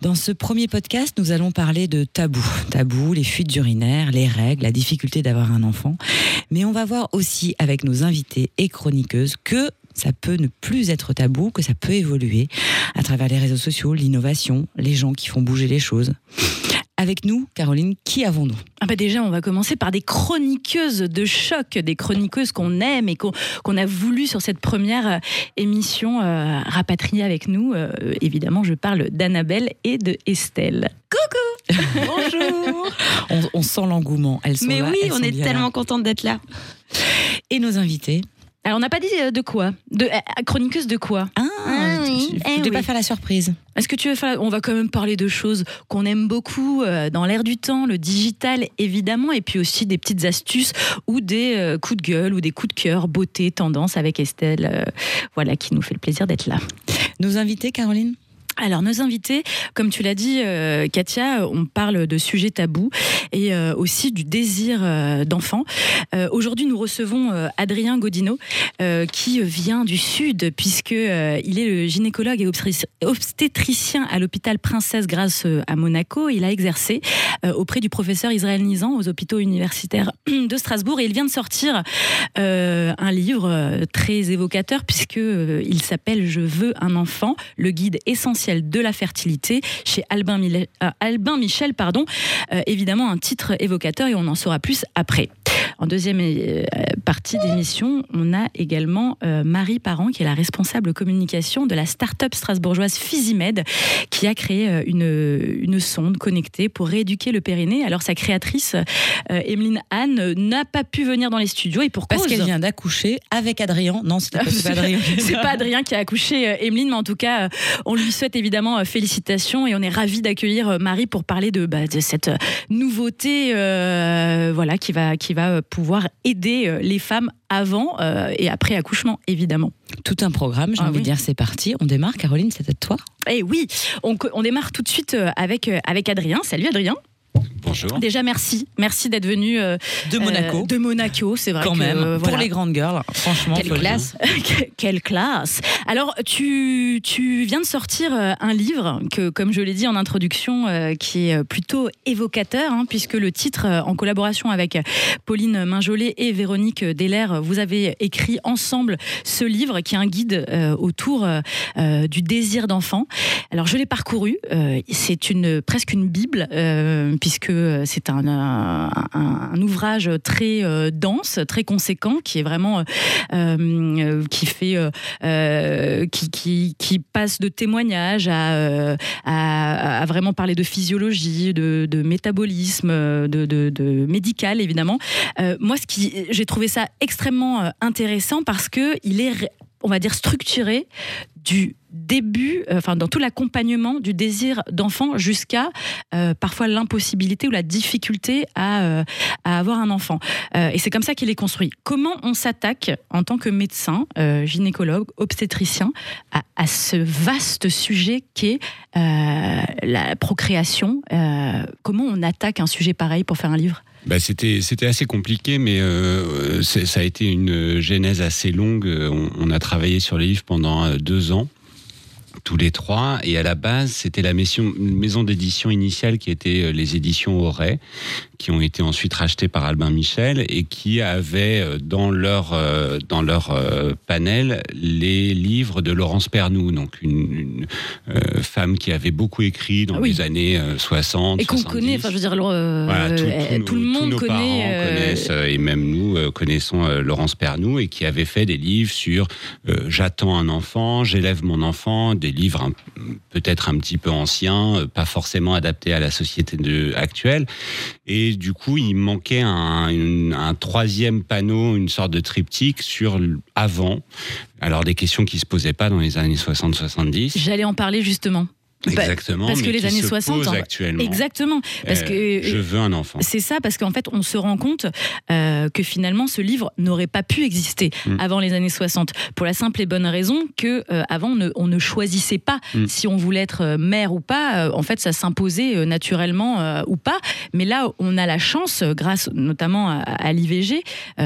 Dans ce premier podcast, nous allons parler de tabous. Tabous, les fuites urinaires, les règles, la difficulté d'avoir un enfant. Mais on va voir aussi avec nos invités et chroniqueuses que ça peut ne plus être tabou, que ça peut évoluer à travers les réseaux sociaux, l'innovation, les gens qui font bouger les choses. Avec nous, Caroline, qui avons-nous? Ah bah Déjà, on va commencer par des chroniqueuses de choc, des chroniqueuses qu'on aime et qu'on a voulu sur cette première euh, émission euh, rapatrier avec nous. Euh, évidemment, je parle d'Annabelle et de Estelle. Coucou Bonjour on, on sent l'engouement. Elles sont Mais là, oui, on est tellement là. contente d'être là. Et nos invités Alors, on n'a pas dit euh, de quoi de, euh, Chroniqueuse de quoi Ah, Ah oui, tu- tu eh voulais pas faire la surprise. Est-ce que tu veux faire On va quand même parler de choses qu'on aime beaucoup euh, dans l'air du temps, le digital évidemment, et puis aussi des petites astuces ou des euh, coups de gueule ou des coups de cœur, beauté, tendance avec Estelle, euh, voilà, qui nous fait le plaisir d'être là. Nos invités, Caroline? Alors, nos invités, comme tu l'as dit, euh, Katia, on parle de sujets tabous et euh, aussi du désir euh, d'enfant. Euh, Aujourd'hui, nous recevons euh, Adrien Godino, euh, qui vient du Sud, puisque euh, il est le gynécologue et obstétric- obstétricien à l'hôpital Princesse euh, à Monaco. Il a exercé euh, auprès du professeur Israël Nizan aux hôpitaux universitaires de Strasbourg et il vient de sortir euh, un livre euh, très évocateur puisque euh, il s'appelle Je veux un enfant, le guide essentiel de la fertilité chez Albin, euh, Michel, pardon. Euh, évidemment un titre évocateur et on en saura plus après. En deuxième euh, partie d'émission, on a également euh, Marie Parent, qui est la responsable communication de la start-up strasbourgeoise Physimed, qui a créé euh, une, une sonde connectée pour rééduquer le périnée. Alors sa créatrice, Emeline Anne, n'a pas pu venir dans les studios et pour Parce qu'elle vient d'accoucher avec Adrien. Non, c'est pas Adrien. C'est pas Adrien qui a accouché Emeline, mais en tout cas, on lui souhaite évidemment félicitations et on est ravis d'accueillir Marie pour parler de, bah, de cette nouveauté euh, voilà, qui va, qui va pouvoir aider euh, les femmes avant euh, et après accouchement, évidemment. Tout un programme, j'ai Ah envie oui. de dire, c'est parti. On démarre, Caroline, c'est à toi. Et oui, on, démarre tout de suite euh, avec, avec Adrien. Salut Adrien. Bonjour. Déjà, merci. Merci d'être venu euh, De Monaco. euh, de Monaco, c'est vrai quand que, même, euh, pour les grandes girls, franchement. Quelle classe. Quelle classe Alors, tu, tu viens de sortir un livre que, comme je l'ai dit en introduction, qui est plutôt évocateur, hein, puisque le titre, en collaboration avec Pauline Minjolet et Véronique Deller, vous avez écrit ensemble ce livre qui est un guide autour du désir d'enfant. Alors, je l'ai parcouru. c'est une, presque une Bible, euh, puisque c'est un, un, ouvrage très euh, dense, très conséquent, qui est vraiment euh, euh, qui fait euh, euh, qui, passe de témoignages à, euh, vraiment parler de physiologie, de, métabolisme, euh, de, de, médical évidemment. Euh, moi, ce qui j'ai trouvé ça extrêmement euh, intéressant parce que il est on va dire structuré du début, euh, enfin dans tout l'accompagnement du désir d'enfant jusqu'à euh, parfois l'impossibilité ou la difficulté à, euh, avoir un enfant. Et c'est comme ça qu'il est construit. Comment on s'attaque en tant que médecin, gynécologue, obstétricien à, à ce vaste sujet qu'est la procréation Comment on attaque un sujet pareil pour faire un livre? Bah, c'était assez compliqué, mais euh, ça a été une genèse assez longue. On, on a travaillé sur les livres pendant euh, deux ans tous les trois. Et à la base, c'était la maison, maison d'édition initiale qui était euh, les éditions Auray, qui ont été ensuite rachetées par Albin Michel et qui avaient euh, dans leur, euh, dans leur panel les livres de Laurence Pernou, donc une, une, femme qui avait beaucoup écrit dans Ah oui. les années euh, 60. Et qu'on 70. connaît, enfin je veux dire, euh, Voilà, tout, euh, le tous monde nos connaît. parents euh, connaissent, et même nous connaissons Laurence Pernou et qui avait fait des livres sur J'attends un enfant, j'élève mon enfant, des livres un- peut-être un petit peu anciens, euh, pas forcément adaptés à la société actuelle. Et du coup, il manquait un, un troisième panneau, une sorte de triptyque sur avant. Alors des questions qui se posaient pas dans les années 60-70. J'allais en parler justement. Bah, Exactement. parce que les années se 60, posent en- actuellement. Exactement. Parce Euh, que je veux un enfant. C'est ça, parce qu'en fait, on se rend compte euh, que finalement, ce livre n'aurait pas pu exister Mm. avant les années 60, pour la simple et bonne raison que euh, avant, on ne, on ne choisissait pas Mm. si on voulait être euh, mère ou pas. Euh, en fait, ça s'imposait naturellement ou pas. Mais là, on a la chance, grâce notamment à, à l'IVG,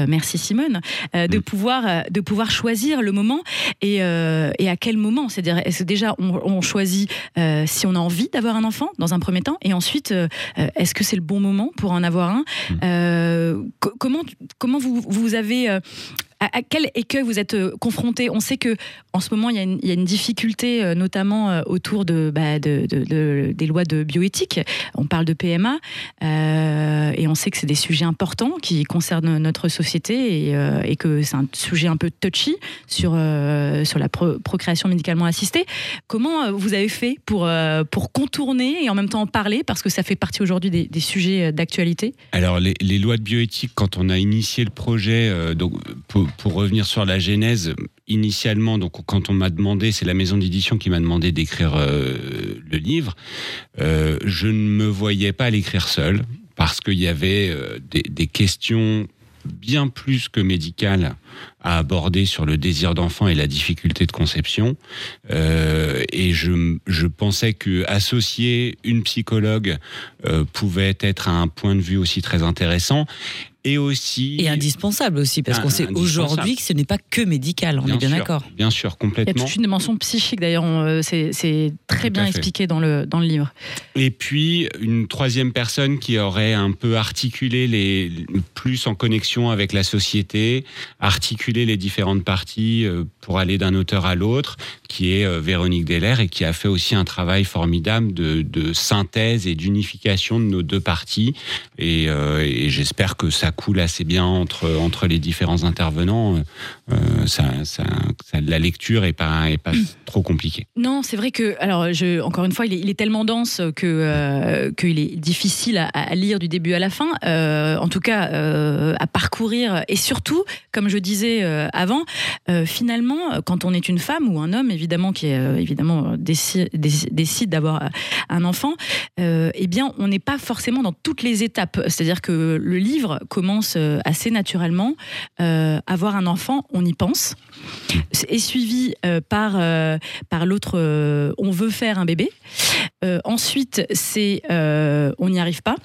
merci Simone, de Mm. pouvoir de pouvoir choisir le moment et, et à quel moment. C'est-à-dire, déjà, on, on choisit euh, si on a envie d'avoir un enfant dans un premier temps, et ensuite, euh, euh, est-ce que c'est le bon moment pour en avoir un Euh, co- Comment comment vous vous avez à, quel écueil vous êtes euh, confronté? On sait que en ce moment il y a une, difficulté, notamment autour de, de- de- de- des lois de bioéthique. On parle de PMA euh, et on sait que c'est des sujets importants qui concernent notre société et, euh, que c'est un sujet un peu touchy sur la pro- procréation médicalement assistée. Comment vous avez fait pour contourner et en même temps en parler? Parce que ça fait partie aujourd'hui des, sujets d'actualité Alors, les, lois de bioéthique, quand on a initié le projet, donc, pour, pour revenir sur la genèse, initialement, donc, quand on m'a demandé, c'est la maison d'édition qui m'a demandé d'écrire euh, le livre, euh, je ne me voyais pas l'écrire seul, parce qu'il y avait euh, des, questions bien plus que médicales à aborder sur le désir d'enfant et la difficulté de conception. Et je, je pensais que associer une psychologue pouvait être un point de vue aussi très intéressant. Et aussi. Et indispensable aussi, parce Ah, qu'on sait aujourd'hui que ce n'est pas que médical, on est bien d'accord. Bien sûr, Il y a complètement. toute une dimension psychique d'ailleurs, euh, c'est c'est très Tout bien expliqué dans le, dans le livre. Et puis une troisième personne qui aurait un peu articulé les plus en connexion avec la société, articulé les différentes parties euh, pour aller d'un auteur à l'autre, qui est euh, Véronique Deller et qui a fait aussi un travail formidable de, de synthèse et d'unification de nos deux parties. Et, euh, et j'espère que ça coule assez bien entre entre les différents intervenants. Euh, ça, ça, ça- la lecture est pas est pas trop compliquée. Non, c'est vrai que, alors, je, encore une fois, il est, il est tellement dense que euh, qu'il est difficile à, à lire du début à la fin. En tout cas, à parcourir et surtout, comme je disais avant, euh, finalement, quand on est une femme ou un homme, évidemment, qui euh, évidemment euh, décide, d'avoir euh, un enfant, euh, eh bien, on n'est pas forcément dans toutes les étapes. C'est-à-dire que le livre commence euh, assez naturellement. Euh, avoir un enfant, on y pense. Est suivi euh, par euh, par l'autre, euh, on veut faire un bébé. Euh, ensuite, c'est euh, on n'y arrive pas.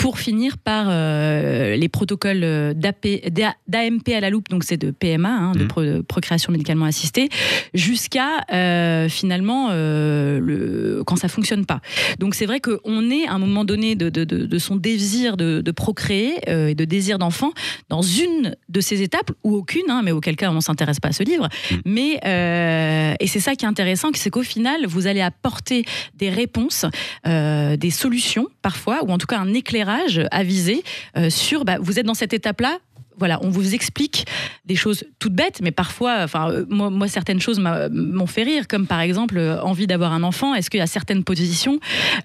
Pour finir par euh, les protocoles euh, d'AMP à la loupe, donc c'est de PMA, hein, de pro- de procréation médicalement assistée, jusqu'à euh, finalement euh, le, quand ça fonctionne pas. Donc c'est vrai qu'on est à un moment donné de, de- de- de son désir de, procréer et de désir d'enfant dans une de ces étapes ou aucune, hein, mais auquel cas on s'intéresse pas à ce livre. Mais euh, et c'est ça qui est intéressant, c'est qu'au final vous allez apporter des réponses, des solutions parfois, ou en tout cas un éclairage avisé euh, sur bah, vous êtes dans cette étape-là. Voilà, on vous explique des choses toutes bêtes, mais parfois, enfin, euh, moi, moi, certaines choses m'ont fait rire, comme par exemple euh, envie d'avoir un enfant. Est-ce qu'il y a certaines positions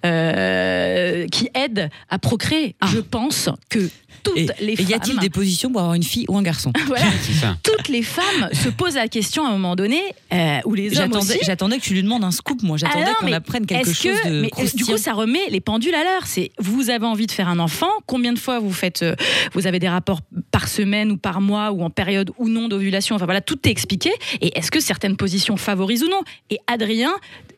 euh, qui aident à procréer? Je pense que toutes Et, les et femmes, y a-t-il des positions pour avoir une fille ou un garçon? Voilà, C'est ça. toutes les femmes se posent la question à un moment donné, euh, ou les hommes J'attendais, aussi. j'attendais que tu lui demandes un scoop, moi. J'attendais Ah qu'on apprenne quelque Est-ce chose que, de mais du coup, ça remet les pendules à l'heure. C'est vous avez envie de faire un enfant. Combien de fois vous faites, euh, vous avez des rapports par semaine ou par mois ou en période ou non d'ovulation. Enfin voilà, tout est expliqué. Et est-ce que certaines positions favorisent ou non? Et Adrien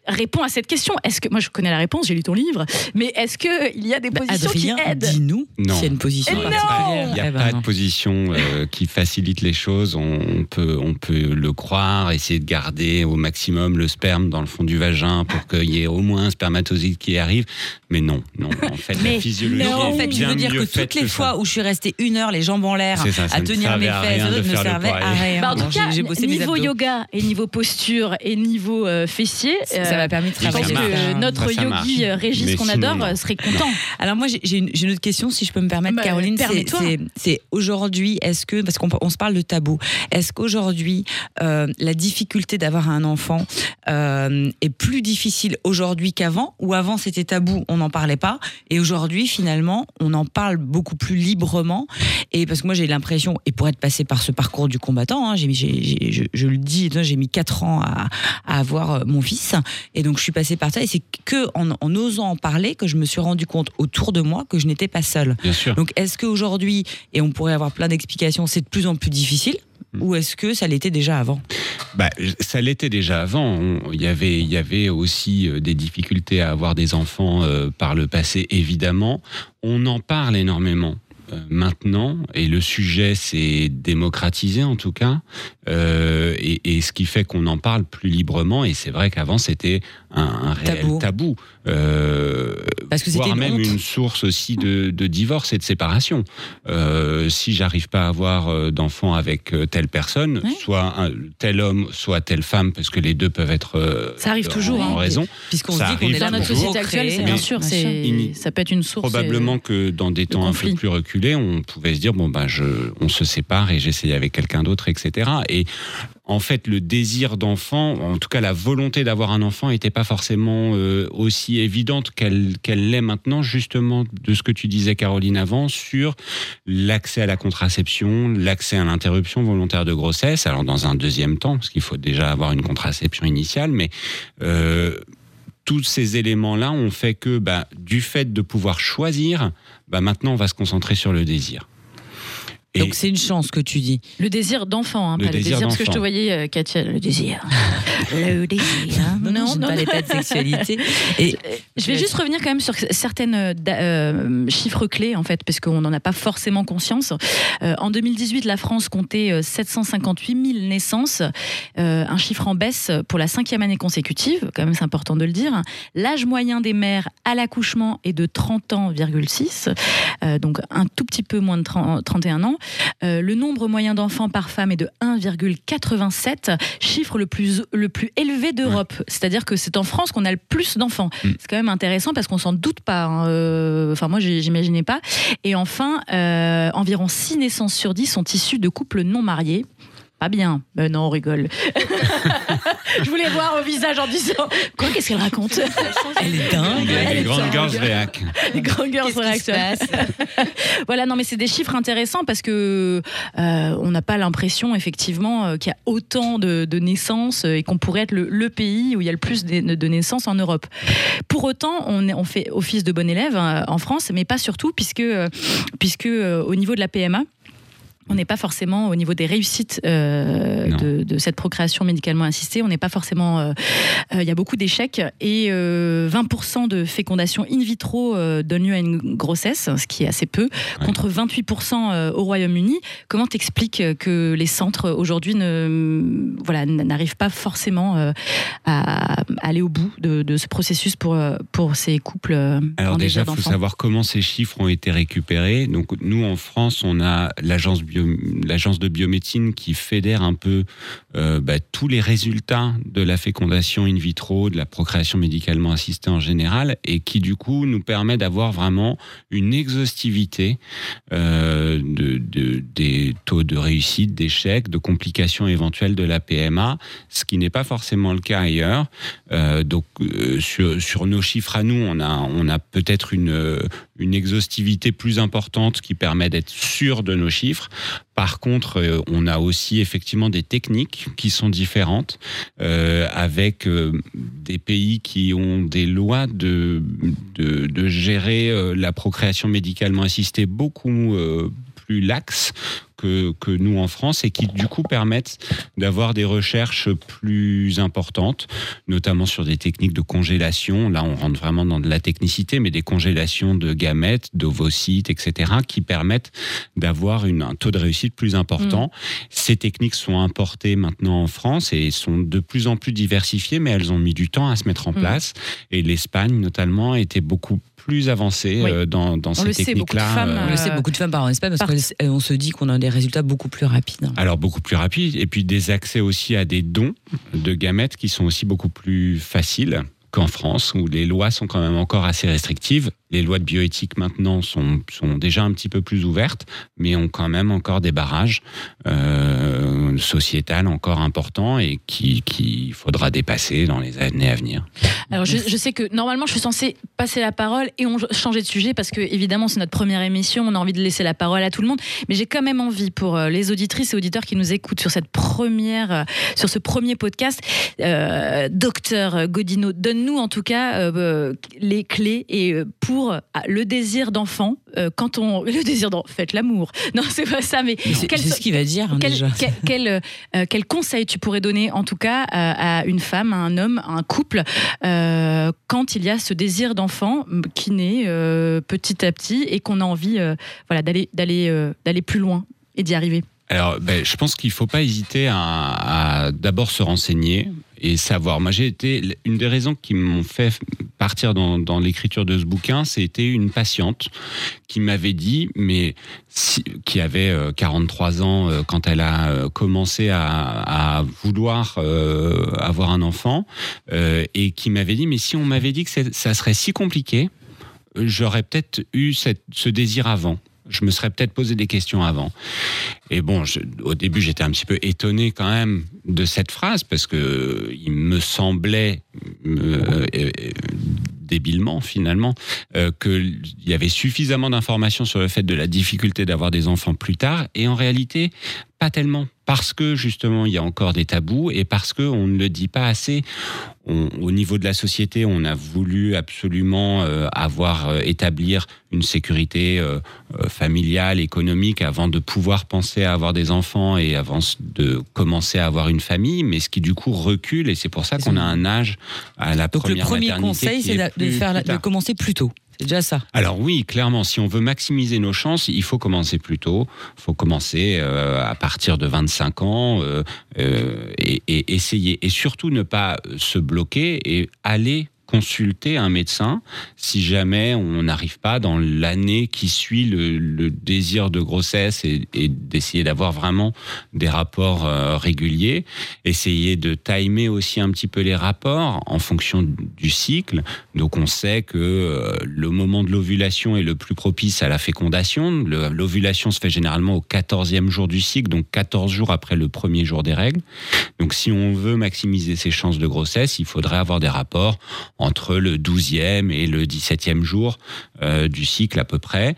réponds à cette question. Est-ce que moi je connais la réponse, j'ai lu ton livre, mais est-ce que il y a des Bah, positions Adrien, qui aident dis-nous Non. s'il y a une position non particulière. Il n'y a Eh ben pas non. de position euh, qui facilite les choses. On, on peut, on peut le croire, essayer de garder au maximum le sperme dans le fond du vagin pour qu'il y ait au moins un spermatozoïde qui arrive. Mais non, non. En fait, Mais la physiologie Non, en fait, bien veux dire que toutes les que fois ça. où je suis restée une heure, les jambes en l'air, ça, ça à tenir mes fesses, de ne servait à rien. Bah, en tout cas, niveau yoga et niveau posture et niveau euh, fessier, Ça euh, m'a permis de ça je pense travailler. que notre yogi marche. euh, Régis qu'on adore non. serait content. Alors moi j'ai une, autre question si je peux me permettre Bah, Caroline c'est- permets-toi. c'est c'est aujourd'hui est-ce que parce qu'on on se parle de tabou est-ce qu'aujourd'hui euh, la difficulté d'avoir un enfant euh, est plus difficile aujourd'hui qu'avant ou avant c'était tabou on n'en parlait pas et aujourd'hui finalement on en parle beaucoup plus librement et parce que moi j'ai l'impression et pour être passé par ce parcours du combattant hein, j'ai je, je le dis j'ai mis quatre ans à, à avoir mon fils et donc je suis passée par ça et c'est que en, en osant en parler que je me suis rendu compte autour de moi que je n'étais pas seule. Bien sûr. Donc est-ce qu'aujourd'hui, et on pourrait avoir plein d'explications, c'est de plus en plus difficile Mm. ou est-ce que ça l'était déjà avant? Bah, ça l'était déjà avant. Il y avait, il y avait aussi euh, des difficultés à avoir des enfants euh, par le passé, évidemment. On en parle énormément. euh, maintenant, et le sujet s'est démocratisé en tout cas, euh, et, et ce qui fait qu'on en parle plus librement, et c'est vrai qu'avant c'était un, un réel Tabou. tabou, euh, Parce que c'était voire une même honte. une source aussi de, de divorce et de séparation. Euh, si j'arrive pas à avoir euh, d'enfant avec telle personne, Ouais. soit un, tel homme, soit telle femme, parce que les deux peuvent être euh, Ça arrive en- toujours, en hein. raison. Puisqu'on se dit qu'on est Dans notre société actuelle, c'est bien sûr, c'est ça peut être une source. Probablement que dans des temps un conflit. peu plus reculés, on pouvait se dire bon ben je, on se sépare et j'essaye avec quelqu'un d'autre, etc. Et en fait, le désir d'enfant, en tout cas la volonté d'avoir un enfant, n'était pas forcément euh, aussi évidente qu'elle qu'elle l'est maintenant, justement de ce que tu disais, Caroline, avant, sur l'accès à la contraception, l'accès à l'interruption volontaire de grossesse. Alors dans un deuxième temps, parce qu'il faut déjà avoir une contraception initiale, mais euh, tous ces éléments-là ont fait que, bah, du fait de pouvoir choisir, bah, maintenant on va se concentrer sur le désir. Et Donc c'est une chance que tu dis. Le désir d'enfant, hein, Le pas le désir désir, parce que je te voyais, euh, Katia, le désir. le désir. Non, non, ne parlais pas de sexualité. Et Je vais juste revenir quand même sur certaines euh, euh, chiffres clés, en fait, parce qu'on n'en a pas forcément conscience. Euh, en 2018, la France comptait euh, 758 000 naissances, euh, un chiffre en baisse pour la cinquième année consécutive, quand même c'est important de le dire. L'âge moyen des mères à l'accouchement est de 30 ans,6, euh, donc un tout petit peu moins de 30 31 ans. Euh, le nombre moyen d'enfants par femme est de 1,87, chiffre le plus, le plus élevé d'Europe. C'est-à-dire que c'est en France qu'on a le plus d'enfants. Mm. C'est quand même intéressant parce qu'on s'en doute pas. hein. Euh, Enfin, moi, j'imaginais pas. Et enfin, euh, environ 6 naissances sur 10 sont issues de couples non mariés. Pas bien. Ben non, on rigole. Je voulais voir au visage en disant Quoi, qu'est-ce qu'elle raconte? Elle est dingue. il y a Elle des est grandes girls réac. Les grandes girls réaction. voilà, non, mais c'est des chiffres intéressants parce que euh, on n'a pas l'impression, effectivement, euh, qu'il y a autant de, de naissances euh, et qu'on pourrait être le, le pays où il y a le plus de, de naissances en Europe. Pour autant, on, est- on fait office de bon élève en France, mais pas surtout, puisque, puisque euh, au niveau de la PMA, on n'est pas forcément au niveau des réussites euh, de, de cette procréation médicalement assistée. On n'est pas forcément. euh, euh, Il y a beaucoup d'échecs et euh, 20% de fécondation in vitro donne lieu à une grossesse, ce qui est assez peu, contre 28% euh, au Royaume-Uni. Comment t'expliques que les centres aujourd'hui ne voilà n'arrivent pas forcément à aller au bout de, de ce processus pour pour ces couples Alors déjà, il faut savoir comment ces chiffres ont été récupérés. Donc nous, en France, on a l'agence bio- l'agence de biomédecine qui fédère un peu euh, bah, tous les résultats de la fécondation in vitro, de la procréation médicalement assistée en général, et qui du coup nous permet d'avoir vraiment une exhaustivité euh, de, de- des taux de réussite, d'échec, de complications éventuelles de la PMA, ce qui n'est pas forcément le cas ailleurs. Euh, donc sur, nos chiffres à nous, on a, peut-être une, une exhaustivité plus importante qui permet d'être sûr de nos chiffres. Par contre, euh, on a aussi effectivement des techniques qui sont différentes, euh, avec euh, des pays qui ont des lois de, gérer la procréation médicalement assistée beaucoup plus laxes que, que nous en France et qui du coup permettent d'avoir des recherches plus importantes, notamment sur des techniques de congélation. Là, on rentre vraiment dans de la technicité, mais des congélations de gamètes, d'ovocytes, etc., qui permettent d'avoir un taux de réussite plus important. Ces techniques sont importées maintenant en France et sont de plus en plus diversifiées, mais elles ont mis du temps à se mettre en Mm. place. Et l'Espagne, notamment, était beaucoup plus avancée Oui. euh, dans, dans On ces techniques-là. euh, On le sait, beaucoup de femmes partent en Espagne parce qu'on se dit qu'on a des résultats beaucoup plus rapides. Alors beaucoup plus rapide et puis des accès aussi à des dons de gamètes qui sont aussi beaucoup plus faciles qu'en France où les lois sont quand même encore assez restrictives. Les lois de bioéthique maintenant sont, sont déjà un petit peu plus ouvertes, mais ont quand même encore des barrages euh, sociétals encore importants et qui qu'il faudra dépasser dans les années à venir. Alors je, je sais que normalement je suis censée passer la parole et on changer de sujet parce que évidemment c'est notre première émission, on a envie de laisser la parole à tout le monde, mais j'ai quand même envie pour euh, les auditrices et auditeurs qui nous écoutent sur cette première, euh, sur ce premier podcast, euh, docteur Godino, donne-nous en tout cas euh, les clés et euh, pour euh, le désir d'enfant euh, quand on le désir d'enfant, faites l'amour. Non c'est pas ça, mais C'est quel- ce qu'il va dire hein, quel, déjà. quel, quel, euh, quel conseil tu pourrais donner en tout cas à, à une femme, à un homme, à un couple euh, quand il y a ce désir d'enfant qui naît euh, petit à petit et qu'on a envie euh, voilà, d'aller d'aller euh, d'aller plus loin et d'y arriver? Alors, ben, je pense qu'il ne faut pas hésiter à, à d'abord se renseigner et savoir. Moi, j'ai été une des raisons qui m'ont fait partir dans, l'écriture de ce bouquin, c'était une patiente qui m'avait dit, mais qui avait euh, 43 ans euh, quand elle a euh, commencé à, vouloir euh, avoir un enfant, euh, et qui m'avait dit, mais si on m'avait dit que ça serait si compliqué, euh, j'aurais peut-être eu ce désir avant. Je me serais peut-être posé des questions avant. Et bon, au début, j'étais un petit peu étonné quand même de cette phrase parce que il me semblait euh, euh, débilement finalement euh, qu'il y avait suffisamment d'informations sur le fait de la difficulté d'avoir des enfants plus tard et en réalité pas tellement parce que justement il y a encore des tabous et parce que on ne le dit pas assez On- au niveau de la société on a voulu absolument euh, avoir euh, établir une sécurité euh, euh, familiale économique avant de pouvoir penser à avoir des enfants et avant de commencer à avoir une famille mais ce qui du coup recule et c'est pour ça C'est qu'on a un âge à la Donc le première premier maternité conseil, qui c'est est de- de, plus- faire, la- plus de tard. commencer plus tôt. C'est déjà ça. Alors oui, clairement, si on veut maximiser nos chances, il faut commencer plus tôt. Il faut commencer euh, à partir de 25 ans euh, euh, et, et essayer. Et surtout ne pas se bloquer et aller consulter un médecin si jamais on n'arrive pas dans l'année qui suit le, désir de grossesse et, d'essayer d'avoir vraiment des rapports euh, réguliers. Essayer de timer aussi un petit peu les rapports en fonction du cycle. Donc on sait que euh, le moment de l'ovulation est le plus propice à la fécondation. L'ovulation se fait généralement au 14e jour du cycle, donc 14 jours après le premier jour des règles. Donc si on veut maximiser ses chances de grossesse, il faudrait avoir des rapports entre le 12e et le 17e jour euh, du cycle à peu près.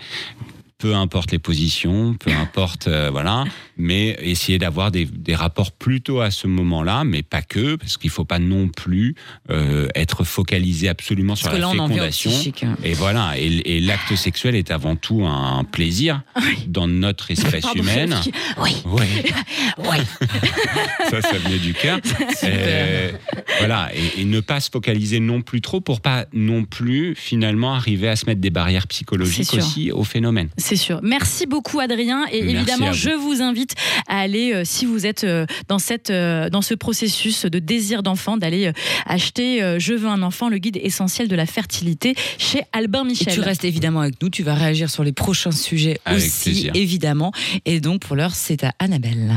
Peu importe les positions, peu importe, euh, voilà, mais essayer d'avoir des, des rapports plutôt à ce moment-là, mais pas que, parce qu'il faut pas non plus euh, être focalisé absolument Parce sur la là, fécondation. psychique. Et voilà, et, et l'acte sexuel est avant tout un plaisir dans notre espèce Pardon, humaine. Oui, Oui, oui. ça, ça venait du cœur. Euh, voilà, et, et ne pas se focaliser non plus trop pour pas non plus finalement arriver à se mettre des barrières psychologiques aussi au phénomène. C'est sûr. Merci beaucoup Adrien et Merci évidemment je vous invite à aller euh, si vous êtes euh, dans cette euh, dans ce processus de désir d'enfant d'aller euh, acheter euh, Je veux un enfant le guide essentiel de la fertilité chez Albin Et Michel. tu restes évidemment avec nous, tu vas réagir sur les prochains sujets Avec aussi, plaisir. évidemment. Et donc pour l'heure, c'est à Annabelle.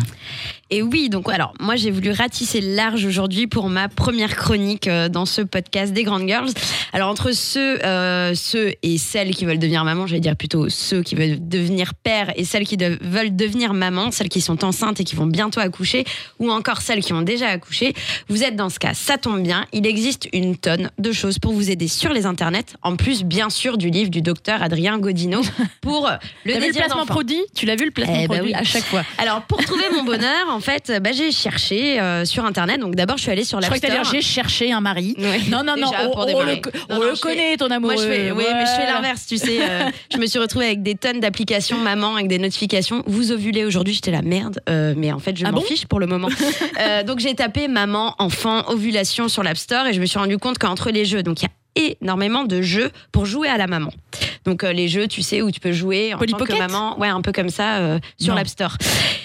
Et oui, donc alors, moi j'ai voulu ratisser large aujourd'hui pour ma première chronique dans ce podcast des Grandes Girls. Alors entre ceux, euh, ceux et celles qui veulent devenir maman, j'allais dire plutôt ceux qui veulent devenir père et celles qui de- veulent devenir maman, celles qui sont enceintes et qui vont bientôt accoucher, ou encore celles qui ont déjà accouché, vous êtes dans ce cas. Ça tombe bien, il existe une tonne de choses pour vous aider sur les internets, en plus bien sûr du livre du docteur Adrien Godino pour le T'as vu le désir placement produit Tu l'as vu le placement Eh ben produit oui. à chaque fois. Alors, pour trouver mon bonheur, en fait, bah, j'ai cherché euh, sur Internet. Donc, d'abord, je suis allée sur Je la crois que j'ai cherché un mari. Non, non, non, Déjà, on, le, Non, on non, le je fais- connaît ton amoureux. Moi, je fais, oui, mais je fais l'inverse, tu sais. euh, je me suis retrouvée avec des tonnes tonnes d'applications maman avec des notifications. Vous ovulez aujourd'hui, j'étais la merde, euh, mais en fait je Ah m'en bon fiche pour le moment. Euh, donc j'ai tapé maman, enfant, ovulation sur l'App Store et je me suis rendu compte qu'entre les jeux, donc il y a énormément de jeux pour jouer à la maman. Donc euh, les jeux, tu sais, où tu peux jouer en Polly tant que Pocket maman, ouais, un peu comme ça euh, sur l'App Store.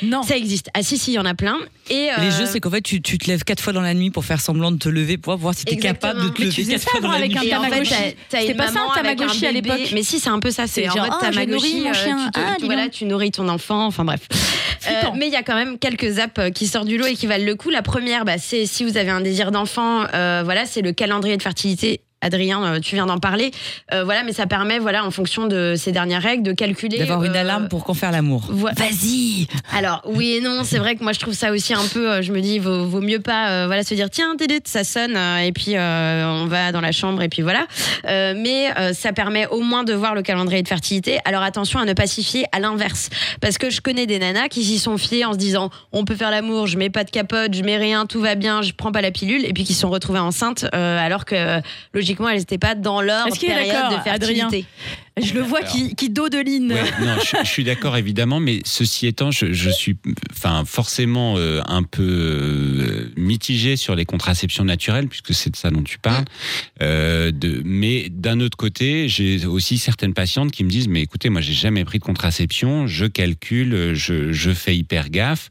Non. Ça existe. Ah si, si, il y en a plein. Et Les euh, jeux, c'est qu'en fait, tu, tu te lèves quatre fois dans la nuit pour faire semblant de te lever, pour voir si t'es Exactement. capable de te Mais lever tu faisais quatre ça fois dans avant la avec nuit. un Et en fait, Tamagotchi. t'as- t'as C'était une pas ça, maman un avec Tamagotchi à bébé. l'époque Mais si, c'est un peu ça. C'est C'est en genre, mode ah, je Tamagotchi. nourris mon euh, chien. tu te- Ah, dis voilà, donc. tu nourris ton enfant. Enfin bref. Flippant. mais il y a quand même quelques apps euh, qui sortent du lot et qui valent le coup. La première, bah, c'est si vous avez un désir d'enfant, euh, voilà, c'est le calendrier de fertilité. Adrien, euh, tu viens d'en parler. Euh, voilà, mais ça permet, voilà, en fonction de ces dernières règles, de calculer. D'avoir une euh, alarme pour qu'on faire l'amour. Vas-y alors oui et non, c'est vrai que moi je trouve ça aussi un peu, je me dis vaut, vaut mieux pas euh, voilà se dire tiens ça sonne et puis on va dans la chambre et puis voilà. Mais ça permet au moins de voir le calendrier de fertilité. Alors attention à ne pas s'y fier à l'inverse parce que je connais des nanas qui s'y sont fiées en se disant on peut faire l'amour, je mets pas de capote, je mets rien, tout va bien, je prends pas la pilule et puis qui se sont retrouvées enceintes alors que euh, logiquement elles n'étaient pas dans leur période de fertilité. Adrien Je le vois qui, qui dodeline. Ouais, non, je, je suis d'accord évidemment, mais ceci étant, je, je suis, enfin, forcément euh, un peu euh, mitigé sur les contraceptions naturelles, puisque c'est de ça dont tu parles. Euh, de, mais d'un autre côté, j'ai aussi certaines patientes qui me disent, mais écoutez, moi, j'ai jamais pris de contraception, je calcule, je, je fais hyper gaffe,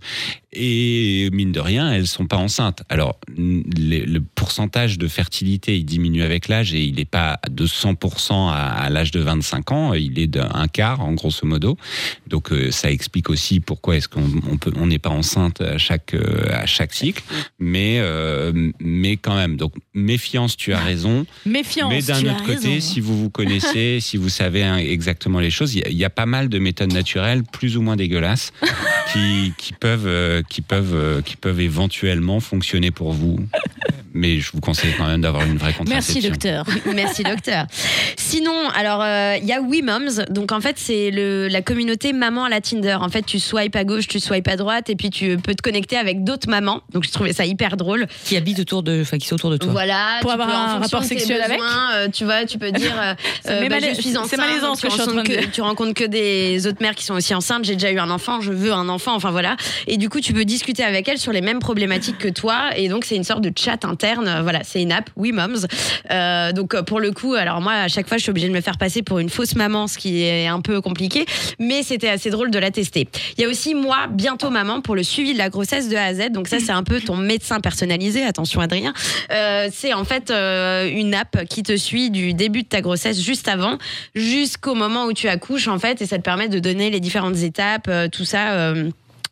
et mine de rien, elles sont pas enceintes. Alors, les- le pourcentage de fertilité, il diminue avec l'âge et il n'est pas de 100% à, à l'âge de 25 ans, il est d'un quart, en grosso modo. Donc, euh, ça explique aussi pourquoi est-ce qu'on on peut, on n'est pas enceinte à chaque, euh, à chaque cycle. Mais, euh, mais quand même, donc, méfiance, tu as raison. Méfiance. Mais d'un autre côté, raison. si vous vous connaissez, si vous savez exactement les choses, il y a- il y, a pas mal de méthodes naturelles, plus ou moins dégueulasses, qui, qui peuvent, euh, qui peuvent, euh, qui peuvent éventuellement fonctionner pour vous. Mais je vous conseille quand même d'avoir une vraie Merci contraception. docteur. Merci docteur. Sinon, alors euh, il y a WeMoms, donc en fait c'est la communauté maman à la Tinder. En fait, tu swipes à gauche, tu swipes à droite, et puis tu peux te connecter avec d'autres mamans. Donc je trouvais ça hyper drôle. Qui habitent autour de, enfin, qui sont autour de toi. Voilà, Pour avoir peux, un rapport sexuel avec besoins, euh, tu vois, tu peux dire euh, euh, bah, mal- je suis c'est malaisant ce que je suis en rencontres train de que, tu rencontres que des autres mères qui sont aussi enceintes. J'ai déjà eu un enfant, je veux un enfant. Enfin voilà. Et du coup, tu peux discuter avec elles sur les mêmes problématiques que toi. Et donc c'est une sorte de chat interne. Voilà, c'est une app, WeMoms. Euh, donc euh, pour le coup, alors moi à chaque fois, je suis obligée de me faire passer pour une fausse maman, ce qui est un peu compliqué. Mais c'était assez drôle de la tester. Il y a aussi moi, bientôt maman, pour le suivi de la grossesse de A à Z. Donc ça, c'est un peu ton médecin personnalisé. Attention, Adrien. Euh, c'est en fait euh, une app qui te suit du début de ta grossesse juste avant jusqu'au moment où tu accouches en fait et ça te permet de donner les différentes étapes, euh, tout ça.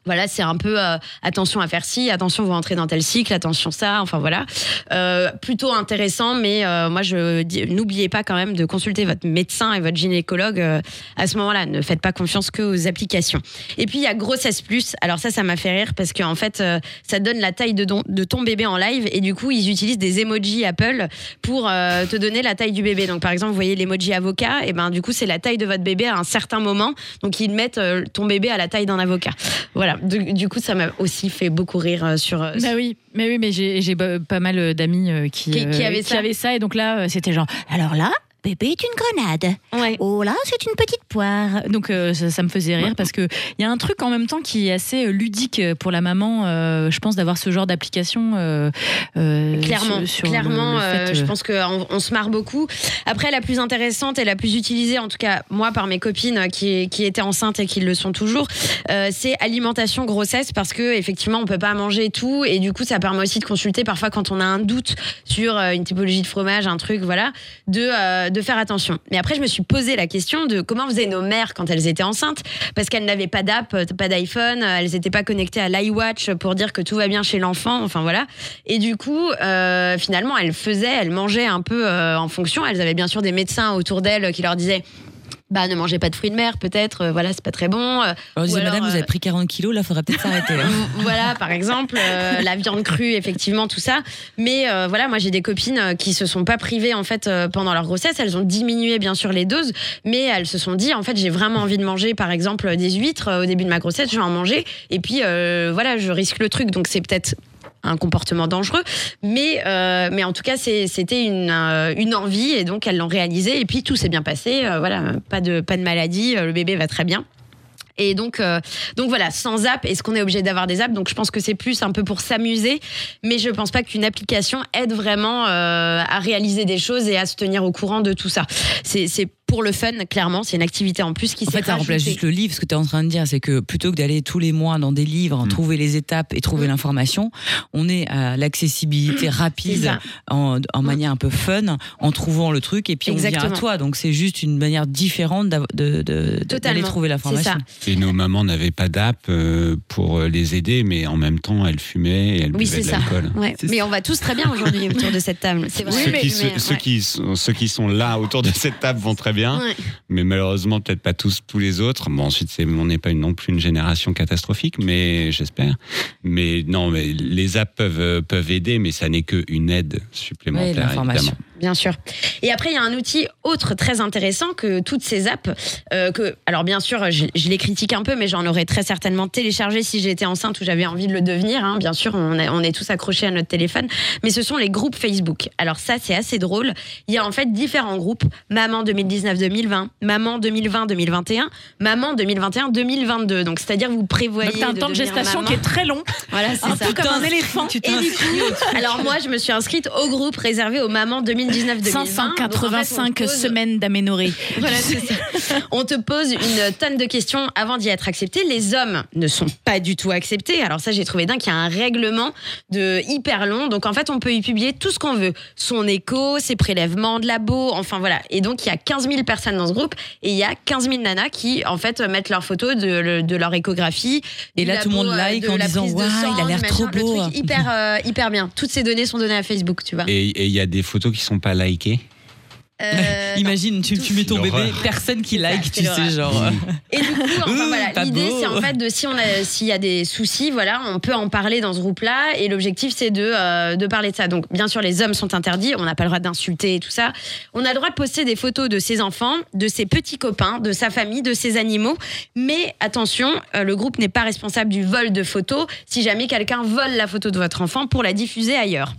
Voilà, c'est un peu euh, attention à faire ci, attention vous rentrez dans tel cycle, attention ça, enfin voilà. Euh, plutôt intéressant, mais euh, moi je n'oubliez pas quand même de consulter votre médecin et votre gynécologue euh, à ce moment-là. Ne faites pas confiance que aux applications. Et puis il y a Grossesse Plus. Alors ça, ça m'a fait rire parce qu'en fait, euh, ça donne la taille de, de ton bébé en live et du coup ils utilisent des emojis Apple pour euh, te donner la taille du bébé. Donc par exemple, vous voyez l'emoji avocat, et ben du coup c'est la taille de votre bébé à un certain moment. Donc ils mettent ton bébé à la taille d'un avocat. Voilà. Du, du coup, ça m'a aussi fait beaucoup rire euh, sur. euh, Bah oui, mais oui, mais j'ai pas mal d'amis euh, qui, Qui- qui avaient ça. et donc là, c'était genre, alors là, bébé est une grenade. Ouais. Oh là, c'est une petite poire. Donc euh, ça, ça me faisait rire parce que il y a un truc en même temps qui est assez euh, ludique pour la maman, euh, je pense, d'avoir ce genre d'application. euh, euh, Clairement, sur- sur clairement, le- le fait, euh, je pense qu'on on se marre beaucoup. Après, la plus intéressante et la plus utilisée, en tout cas moi par mes copines qui, qui étaient enceintes et qui le sont toujours, euh, c'est alimentation grossesse parce que effectivement on peut pas manger tout et du coup ça permet aussi de consulter parfois quand on a un doute sur une typologie de fromage, un truc, voilà, de euh, de faire attention. Mais après je me suis posé la question de comment faisaient nos mères quand elles étaient enceintes parce qu'elles n'avaient pas d'app, euh, pas d'iPhone, euh, elles n'étaient pas connectées à l'iWatch pour dire que tout va bien chez l'enfant, enfin voilà. Et du coup, euh, finalement, elles faisaient, elles mangeaient un peu en fonction. Elles avaient bien sûr des médecins autour d'elles qui leur disaient. Bah, ne mangez pas de fruits de mer, peut-être, euh, voilà, c'est pas très bon. Euh, Alors, je ou disais, alors, madame, vous euh, avez pris 40 kilos, là, faudrait peut-être s'arrêter. hein. voilà, par exemple, euh, la viande crue, effectivement, tout ça. Mais euh, voilà, moi j'ai des copines euh, qui se sont pas privées en fait euh, pendant leur grossesse. Elles ont diminué bien sûr les doses, mais elles se sont dit en fait j'ai vraiment envie de manger par exemple des huîtres euh, au début de ma grossesse, je vais en manger. Et puis euh, voilà, je risque le truc, donc c'est peut-être un comportement dangereux. Mais, euh, mais en tout cas, c'était une, euh, une envie et donc elles l'ont réalisé. Et puis tout s'est bien passé. euh, voilà, pas de, pas de maladie, euh, le bébé va très bien. Et donc, euh, donc voilà, sans app, est-ce qu'on est obligé d'avoir des apps? Donc je pense que c'est plus un peu pour s'amuser, mais je pense pas qu'une application aide vraiment euh, à réaliser des choses et à se tenir au courant de tout ça. C'est pour le fun, clairement, c'est une activité en plus qui En s'est fait, ça remplace juste le livre. Ce que tu es en train de dire, c'est que plutôt que d'aller tous les mois dans des livres, Mm. trouver les étapes et trouver l'information, on est à l'accessibilité rapide, en, en manière un peu fun, en trouvant le truc et puis on vient Exactement. à toi. Donc c'est juste une manière différente d'aller Totalement. trouver C'est l'information. Ça. Et nos mamans n'avaient pas d'app euh, pour les aider, mais en même temps, elles fumaient et elles Oui, buvaient c'est de ça. l'alcool. Ouais. Mais on va tous très bien aujourd'hui autour de cette table. C'est vrai. Ceux, Mais- qui, mais, ceux, ouais. qui sont, ceux qui sont là autour de cette table vont très bien, Ouais. mais malheureusement peut-être pas tous tous les autres. Bon ensuite c'est- on n'est pas une- non plus une génération catastrophique, mais j'espère. Mais non, mais les apps peuvent euh, peuvent aider, mais ça n'est qu'une aide supplémentaire l'information. évidemment. Bien sûr. Et après, il y a un outil autre très intéressant que toutes ces apps. euh, que, alors, bien sûr, je, je les critique un peu, mais j'en aurais très certainement téléchargé si j'étais enceinte ou j'avais envie de le devenir. hein. Bien sûr, on, est- on est tous accrochés à notre téléphone. Mais ce sont les groupes Facebook. Alors, ça, c'est assez drôle. Il y a en fait différents groupes Maman 2019-2020, Maman 2020-2021, Maman 2021-2022. Donc, c'est-à-dire, vous prévoyez. Donc un de temps de gestation maman. qui est très long, Voilà, c'est un ça. peu comme un éléphant. Tu Et du coup, alors moi, je me suis inscrite au groupe réservé aux mamans 2019-2020. Donc, en fait, on 585 pose- semaines d'aménorrhée. Voilà, c'est ça. On te pose une tonne de questions avant d'y être accepté. Les hommes ne sont pas du tout acceptés. Alors ça, j'ai trouvé dingue qu'il y a un règlement de hyper long. Donc en fait, on peut y publier tout ce qu'on veut. Son écho, ses prélèvements de labo, enfin voilà. Et donc il y a 15 000 personnes dans ce groupe et il y a 15 000 nanas qui en fait mettent leurs photos de, le- de leur échographie. Et là, tout le monde euh, like en la disant, Waouh, il a l'air trop. Le beau. truc hyper, euh, hyper bien. Toutes ces données sont données à Facebook, tu vois. Et et il y a des photos qui sont pas likées. Euh. Imagine, tu, tu mets ton bébé, personne qui like, tu sais, genre. euh, Et du coup, enfin Ouh, voilà, l'idée c'est en fait de si on a s'il y a des soucis, voilà, on peut en parler dans ce groupe-là. Et l'objectif c'est de euh, de parler de ça. Donc bien sûr, les hommes sont interdits, on n'a pas le droit d'insulter et tout ça. On a le droit de poster des photos de ses enfants, de ses petits copains, de sa famille, de ses animaux. Mais attention, euh, le groupe n'est pas responsable du vol de photos. Si jamais quelqu'un vole la photo de votre enfant pour la diffuser ailleurs.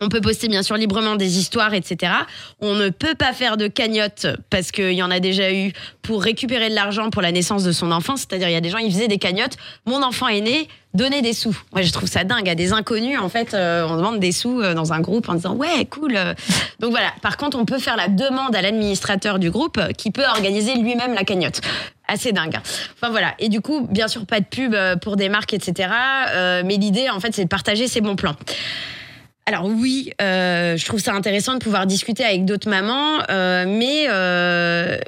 On peut poster bien sûr librement des histoires, etc. On ne peut pas faire de cagnotte parce qu'il y en a déjà eu pour récupérer de l'argent pour la naissance de son enfant. C'est-à-dire, il y a des gens, ils faisaient des cagnottes. Mon enfant est né, donnez des sous. Moi, je trouve ça dingue. À des inconnus, en fait, euh, on demande des sous euh, dans un groupe en disant ouais, cool. euh. Donc voilà. Par contre, on peut faire la demande à l'administrateur du groupe qui peut organiser lui-même la cagnotte. Assez dingue. Enfin voilà. Et du coup, bien sûr, pas de pub pour des marques, etc. Mais l'idée, en fait, c'est de partager ses bons plans. Alors oui, euh, je trouve ça intéressant de pouvoir discuter avec d'autres mamans, euh, mais euh,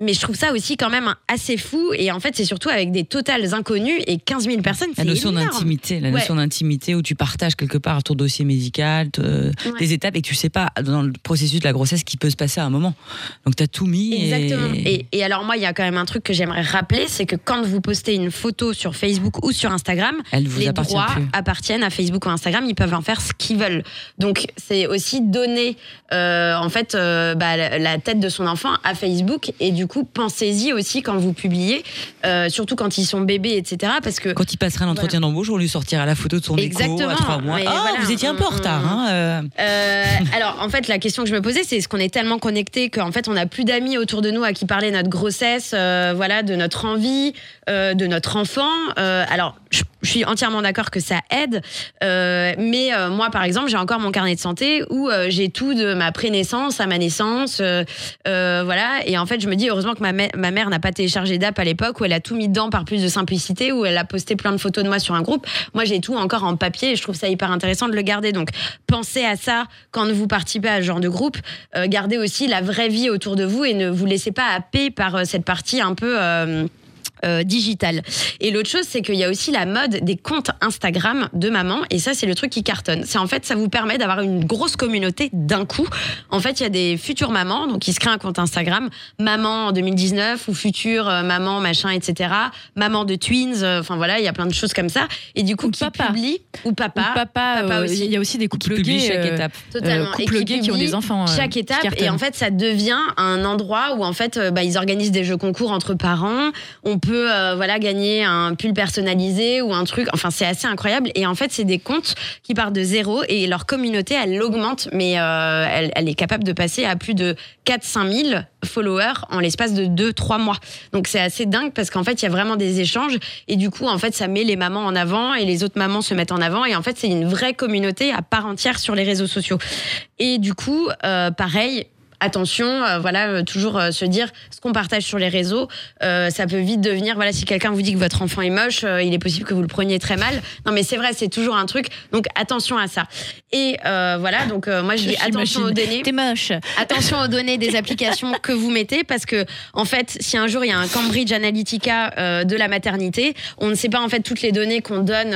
mais je trouve ça aussi quand même assez fou. Et en fait, c'est surtout avec des totales inconnus et 15 000 personnes. La notion d'intimité, la Ouais. notion d'intimité où tu partages quelque part ton dossier médical, te- Ouais. tes étapes et que tu sais pas dans le processus de la grossesse qui peut se passer à un moment. Donc tu as tout mis. Exactement. Et, et alors moi, il y a quand même un truc que j'aimerais rappeler, c'est que quand vous postez une photo sur Facebook ou sur Instagram, Elle vous les droits plus. appartiennent à Facebook ou Instagram. Ils peuvent en faire ce qu'ils veulent. Donc c'est aussi donner euh, en fait euh, bah, la la tête de son enfant à Facebook. Et du coup, pensez-y aussi quand vous publiez, euh, surtout quand ils sont bébés, etc. Parce que Quand il passera l'entretien d'embauche, on lui sortira la photo de son écho Exactement. à trois mois. Mais Ah, voilà, vous étiez un peu en on- retard. Hein, euh. Euh, alors, en fait, la question que je me posais, c'est est-ce qu'on est tellement connecté qu'en fait, on n'a plus d'amis autour de nous à qui parler de notre grossesse, voilà, de notre envie, de notre enfant. Alors, je, je suis entièrement d'accord que ça aide, euh, mais euh, moi, par exemple, j'ai encore mon carnet de santé où euh, j'ai tout de ma prénaissance à ma naissance, voilà. Et en fait, je me dis heureusement que ma, ma mère n'a pas téléchargé d'app à l'époque où elle a tout mis dedans par plus de simplicité, où elle a posté plein de photos de moi sur un groupe. Moi, j'ai tout encore en papier et je trouve ça hyper intéressant de le garder. Donc, pensez à ça quand vous participez à ce genre de groupe. Gardez aussi la vraie vie autour de vous et ne vous laissez pas happer par cette partie un peu. Euh, digitale. Et l'autre chose, c'est qu'il y a aussi la mode des comptes Instagram de maman, et ça, c'est le truc qui cartonne. C'est en fait, ça vous permet d'avoir une grosse communauté d'un coup. En fait, il y a des futures mamans, donc ils se créent un compte Instagram, maman en 2019 ou future euh, maman machin, etc. Maman de twins, euh, enfin voilà, il y a plein de choses comme ça. Et du coup, Ou qui papa. publie ou papa, Ou papa, papa euh, aussi. il y a aussi des qui couples gays. chaque euh, étape. Totalement. euh, Et couples qui gays qui ont des enfants. euh, chaque qui étape et en fait ça devient un endroit où en fait euh, bah, ils organisent des jeux concours entre parents on peut euh, voilà gagner un pull personnalisé ou un truc. Enfin, c'est assez incroyable. Et en fait, c'est des comptes qui partent de zéro et leur communauté, elle augmente, mais euh, elle, elle est capable de passer à plus de 4-5 000 followers en l'espace de 2-3 mois. Donc c'est assez dingue parce qu'en fait, il y a vraiment des échanges et du coup, en fait, ça met les mamans en avant et les autres mamans se mettent en avant et en fait, c'est une vraie communauté à part entière sur les réseaux sociaux. Et du coup, euh, pareil, attention, euh, voilà, euh, toujours euh, se dire ce qu'on partage sur les réseaux, ça peut vite devenir, voilà, si quelqu'un vous dit que votre enfant est moche, il est possible que vous le preniez très mal. Non, mais c'est vrai, c'est toujours un truc. Donc attention à ça. Et voilà, donc moi je dis attention aux données. T'es moche. Attention aux données des applications que vous mettez parce que en fait, si un jour il y a un Cambridge Analytica de la maternité, on ne sait pas en fait toutes les données qu'on donne.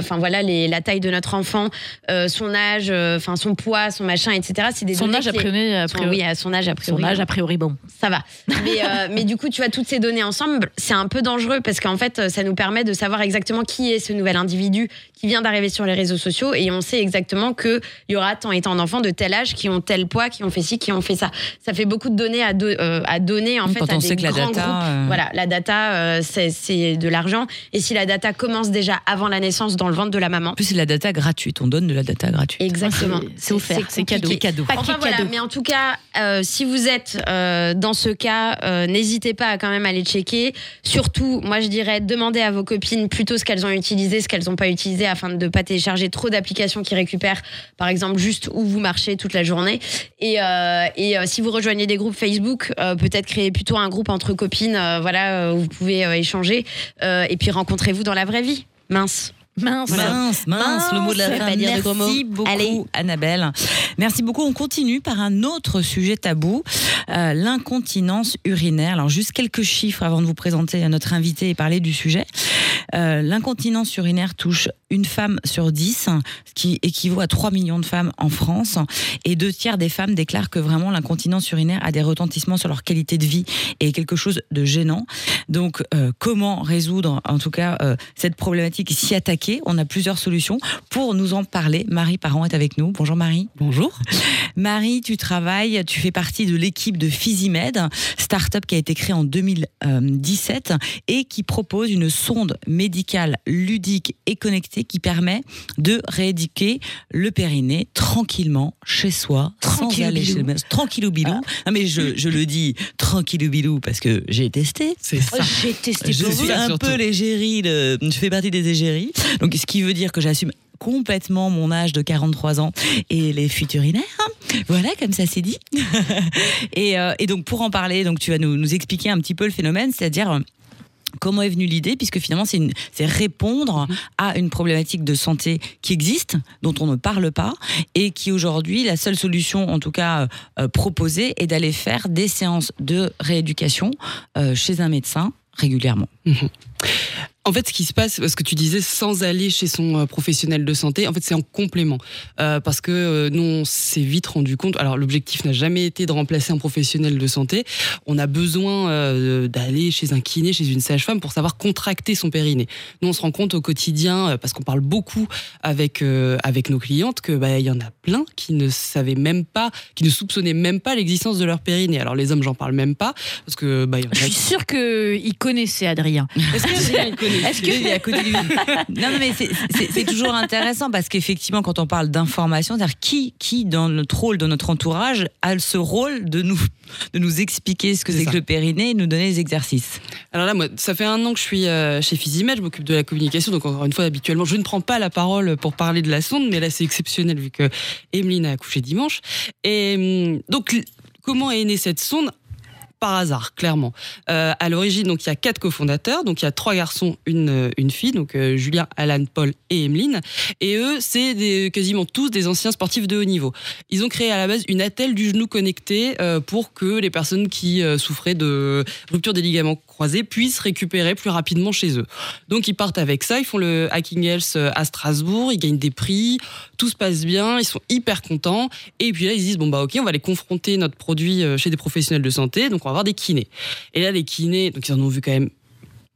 Enfin voilà, les, la taille de notre enfant, son âge, enfin son poids, son machin, etc. C'est des Son données âge, a priori, a priori. Oui, à son âge a priori. Son âge, a priori, bon. Ça va. Mais, euh, mais du coup, tu vois, toutes ces données ensemble, c'est un peu dangereux parce qu'en fait, ça nous permet de savoir exactement qui est ce nouvel individu qui vient d'arriver sur les réseaux sociaux et on sait exactement qu'il y aura tant et tant d'enfants de tel âge qui ont tel poids, qui ont fait ci, qui ont fait ça. Ça fait beaucoup de données à, do- euh, à donner en fait Quand à on des sait que la grands data, groupes. euh, Voilà, la data, euh, c'est- de l'argent. Et si la data commence déjà avant la naissance dans le ventre de la maman, En plus, c'est de la data gratuite. On donne de la data gratuite. Exactement. C'est- offert, c'est cadeau. Cadeau. Enfin, voilà, cadeau. mais en tout cas, euh, si vous êtes euh, dans ce cas, euh, n'hésitez pas à quand même aller checker. Surtout, moi je dirais, demandez à vos copines plutôt ce qu'elles ont utilisé, ce qu'elles n'ont pas utilisé, afin de ne pas télécharger trop d'applications qui récupèrent, par exemple, juste où vous marchez toute la journée. Et, et si vous rejoignez des groupes Facebook, peut-être créer plutôt un groupe entre copines, voilà, où vous pouvez échanger. Et puis rencontrez-vous dans la vraie vie. Mince. Mince. Mince, mince, le mot de la fin. de Merci mots. beaucoup, Allez. Annabelle. Merci beaucoup. On continue par un autre sujet tabou, euh, l'incontinence urinaire. Alors, juste quelques chiffres avant de vous présenter à notre invité et parler du sujet. Euh, l'incontinence urinaire touche une femme sur dix, ce qui équivaut à 3 millions de femmes en France. Et deux tiers des femmes déclarent que vraiment l'incontinence urinaire a des retentissements sur leur qualité de vie et est quelque chose de gênant. Donc, euh, comment résoudre, en tout cas, euh, cette problématique, s'y attaquer On a plusieurs solutions. Pour nous en parler, Marie Parent est avec nous. Bonjour Marie. Bonjour. Marie, tu travailles, tu fais partie de l'équipe de Physimed, start-up qui a été créée en 2017 et qui propose une sonde médicale ludique et connectée qui permet de rééduquer le périnée tranquillement chez soi, sans Tranquillou aller chez le bilou. médecin. Tranquillou bilou. Non mais je, je le dis tranquillou bilou parce que j'ai testé. C'est ça. J'ai testé Je pour suis vous. un surtout. peu l'égérie, je fais partie des égéries. Donc, ce qui veut dire que j'assume complètement mon âge de 43 ans et les fuites urinaires. Voilà, comme ça c'est dit. et, euh, et donc, pour en parler, donc, tu vas nous, expliquer un petit peu le phénomène, c'est-à-dire. euh, Comment est venue l'idée Puisque finalement, c'est répondre à une problématique de santé qui existe, dont on ne parle pas, et qui aujourd'hui, la seule solution, en tout cas euh, proposée, est d'aller faire des séances de rééducation chez un médecin régulièrement. En fait, ce qui se passe, ce que tu disais, sans aller chez son euh, professionnel de santé, en fait, c'est en complément. Euh, parce que euh, nous, on s'est vite rendu compte. Alors, l'objectif n'a jamais été de remplacer un professionnel de santé. On a besoin euh, d'aller chez un kiné, chez une sage-femme pour savoir contracter son périnée. Nous, on se rend compte au quotidien, parce qu'on parle beaucoup avec, avec nos clientes, que bah, y en a plein qui ne savaient même pas, qui ne soupçonnaient même pas l'existence de leur périnée. Alors, les hommes, j'en parle même pas, parce que bah, il y en a Je suis sûre qu'il connaissait Adrien. Est-ce Est-ce que à côté du- non, non, mais c'est- toujours intéressant parce qu'effectivement, quand on parle d'information, c'est-à-dire qui, qui dans notre rôle, dans notre entourage, a ce rôle de nous, de nous expliquer ce que C'est que le périnée et nous donner des exercices. Alors là, moi, ça fait un an que je suis euh, chez Physimed, je m'occupe de la communication, donc encore une fois, habituellement, je ne prends pas la parole pour parler de la sonde, mais là, c'est exceptionnel vu que Emeline a accouché dimanche. Et hum, donc, comment est née cette sonde? Par hasard, clairement. Euh, à l'origine, donc il y a quatre cofondateurs, donc il y a trois garçons, une euh, une fille, donc euh, Julien, Alan, Paul et Emeline. Et eux, c'est quasiment tous des anciens sportifs de haut niveau. Ils ont créé à la base une attelle du genou connecté euh, pour que les personnes qui souffraient de rupture des ligaments croisés puissent récupérer plus rapidement chez eux. Donc ils partent avec ça, ils font le Hacking Health à Strasbourg, ils gagnent des prix, tout se passe bien, ils sont hyper contents. Et puis là, ils se disent bon bah ok, on va aller confronter notre produit chez des professionnels de santé, donc on avoir des kinés. Et là, les kinés, donc ils en ont vu quand même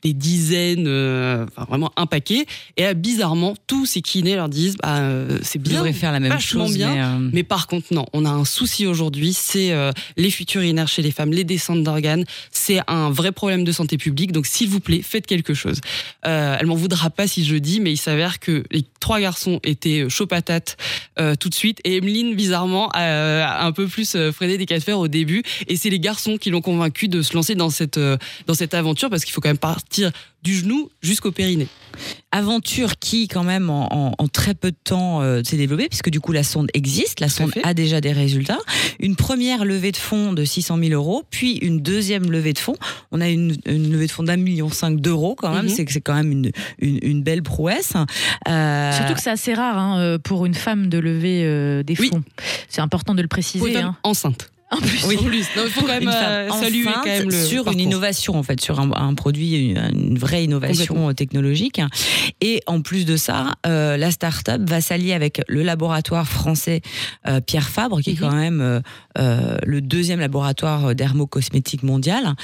des dizaines, euh, enfin vraiment un paquet. Et euh, bizarrement, tous ces kinés leur disent bah, euh, c'est bien, devrais faire la même chose. bien. mais, Mais par contre, non, on a un souci aujourd'hui, c'est les fuites urinaires chez les femmes, les descentes d'organes. C'est un vrai problème de santé publique. Donc, s'il vous plaît, faites quelque chose. Elle m'en voudra pas si je dis, mais il s'avère que les trois garçons étaient chaud patate euh, tout de suite. Et Emeline, bizarrement, a, un peu plus freiné des cas de fer au début. Et c'est les garçons qui l'ont convaincu de se lancer dans cette, dans cette aventure parce qu'il faut quand même partir du genou jusqu'au périnée. aventure qui, quand même, en, en- en très peu de temps euh, s'est développée, puisque du coup, la sonde existe, la sonde a déjà des résultats. Une première levée de fonds de 600 000 euros, puis une deuxième levée de fonds. On a une, une levée de fonds d'un million cinq d'euros, quand même. Mhm. C'est quand même une, une, une belle prouesse. Euh, Surtout que c'est assez rare hein, euh, pour une femme de lever euh, des Oui. fonds. C'est important de le Pour une préciser. femme hein. ensainte. En plus, Oui. En plus, non, il faut quand même euh, saluer quand même le sur une innovation en fait, sur un, un produit, une, une vraie innovation technologique. Et en plus de ça, euh, la start-up va s'allier avec le laboratoire français euh, Pierre Fabre, qui est Mhm. quand même le deuxième laboratoire dermocosmétique mondial.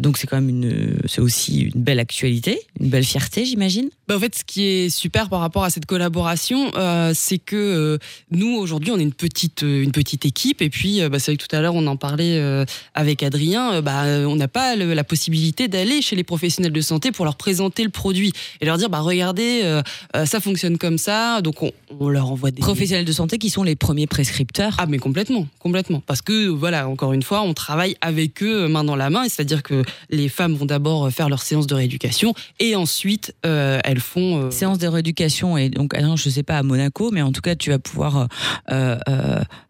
Donc c'est quand même une, c'est aussi une belle actualité, une belle fierté, j'imagine. Bah, en fait, ce qui est super par rapport à cette collaboration, c'est que nous aujourd'hui, on est une petite, une petite équipe, et puis bah, c'est vrai que tout à l'heure on en parlait euh, avec Adrien. euh, bah, euh, on n'a pas le- la possibilité d'aller chez les professionnels de santé pour leur présenter le produit et leur dire bah regardez, ça fonctionne comme ça. Donc on, on leur envoie des Professionnels de santé qui sont les premiers prescripteurs. Ah mais complètement, complètement. Parce que voilà, encore une fois, on travaille avec eux main dans la main, c'est-à-dire que les femmes vont d'abord faire leur séance de rééducation et ensuite euh, elles font. euh, séance de rééducation et donc alors, je sais pas à Monaco mais en tout cas tu vas pouvoir euh,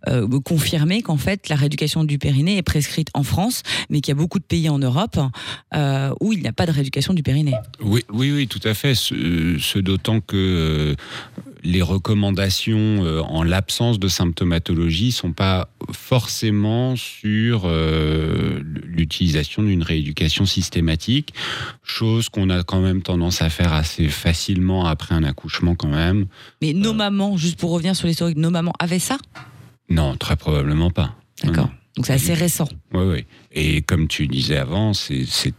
me confirmer qu'en fait la rééducation du périnée est prescrite en France mais qu'il y a beaucoup de pays en Europe euh, où il n'y a pas de rééducation du périnée. Oui, oui, oui, tout à fait. Ce, ce d'autant que euh, les recommandations euh, en l'absence de symptomatologie sont pas forcément sur euh, l'utilisation d'une rééducation systématique, chose qu'on a quand même tendance à faire assez facilement après un accouchement quand même. Mais nos mamans, juste pour revenir sur l'historique, nos mamans avaient ça? Non, très probablement pas. D'accord. Donc c'est assez récent. Oui, oui. Et comme tu disais avant, c'est c'est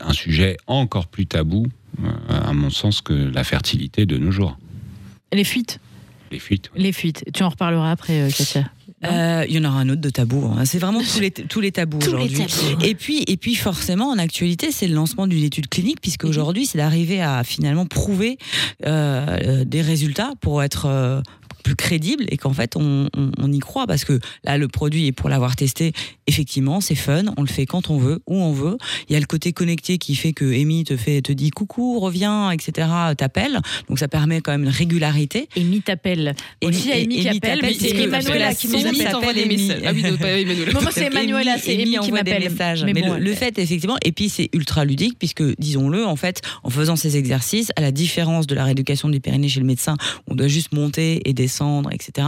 un sujet encore plus tabou, euh, à mon sens, que la fertilité de nos jours. les fuites. Les fuites. Les fuites. Tu en reparleras après, euh, Katia. Euh, Il y en aura un autre de tabou. hein. C'est vraiment tous les, tous les tabous Tous les aujourd'hui. tabous. Et puis, et puis forcément, en actualité, c'est le lancement d'une étude clinique, puisque Mhm. aujourd'hui, c'est d'arriver à finalement prouver euh, des résultats pour être euh, plus crédible et qu'en fait on, on- on y croit parce que là le produit est pour l'avoir testé effectivement c'est fun on le fait quand on veut où on veut il y a le côté connecté qui fait que Amy te fait te dit coucou reviens etc t'appelle donc ça permet quand même une régularité Amy t'appelle. Aussi, Amy- Amy qui appelle, mais c'est Emmanuela qui que nous la appelle. sonde Amy t'envoie des Amy. messages. Ah oui, non, pas moi, c'est Emmanuela, c'est Amy qui m'appelle. Mais Mais, bon, le, le fait, effectivement, et puis c'est ultra ludique, puisque, disons-le, en fait, en faisant ces exercices, à la différence de la rééducation du périnée chez le médecin, on doit juste monter et descendre, etc.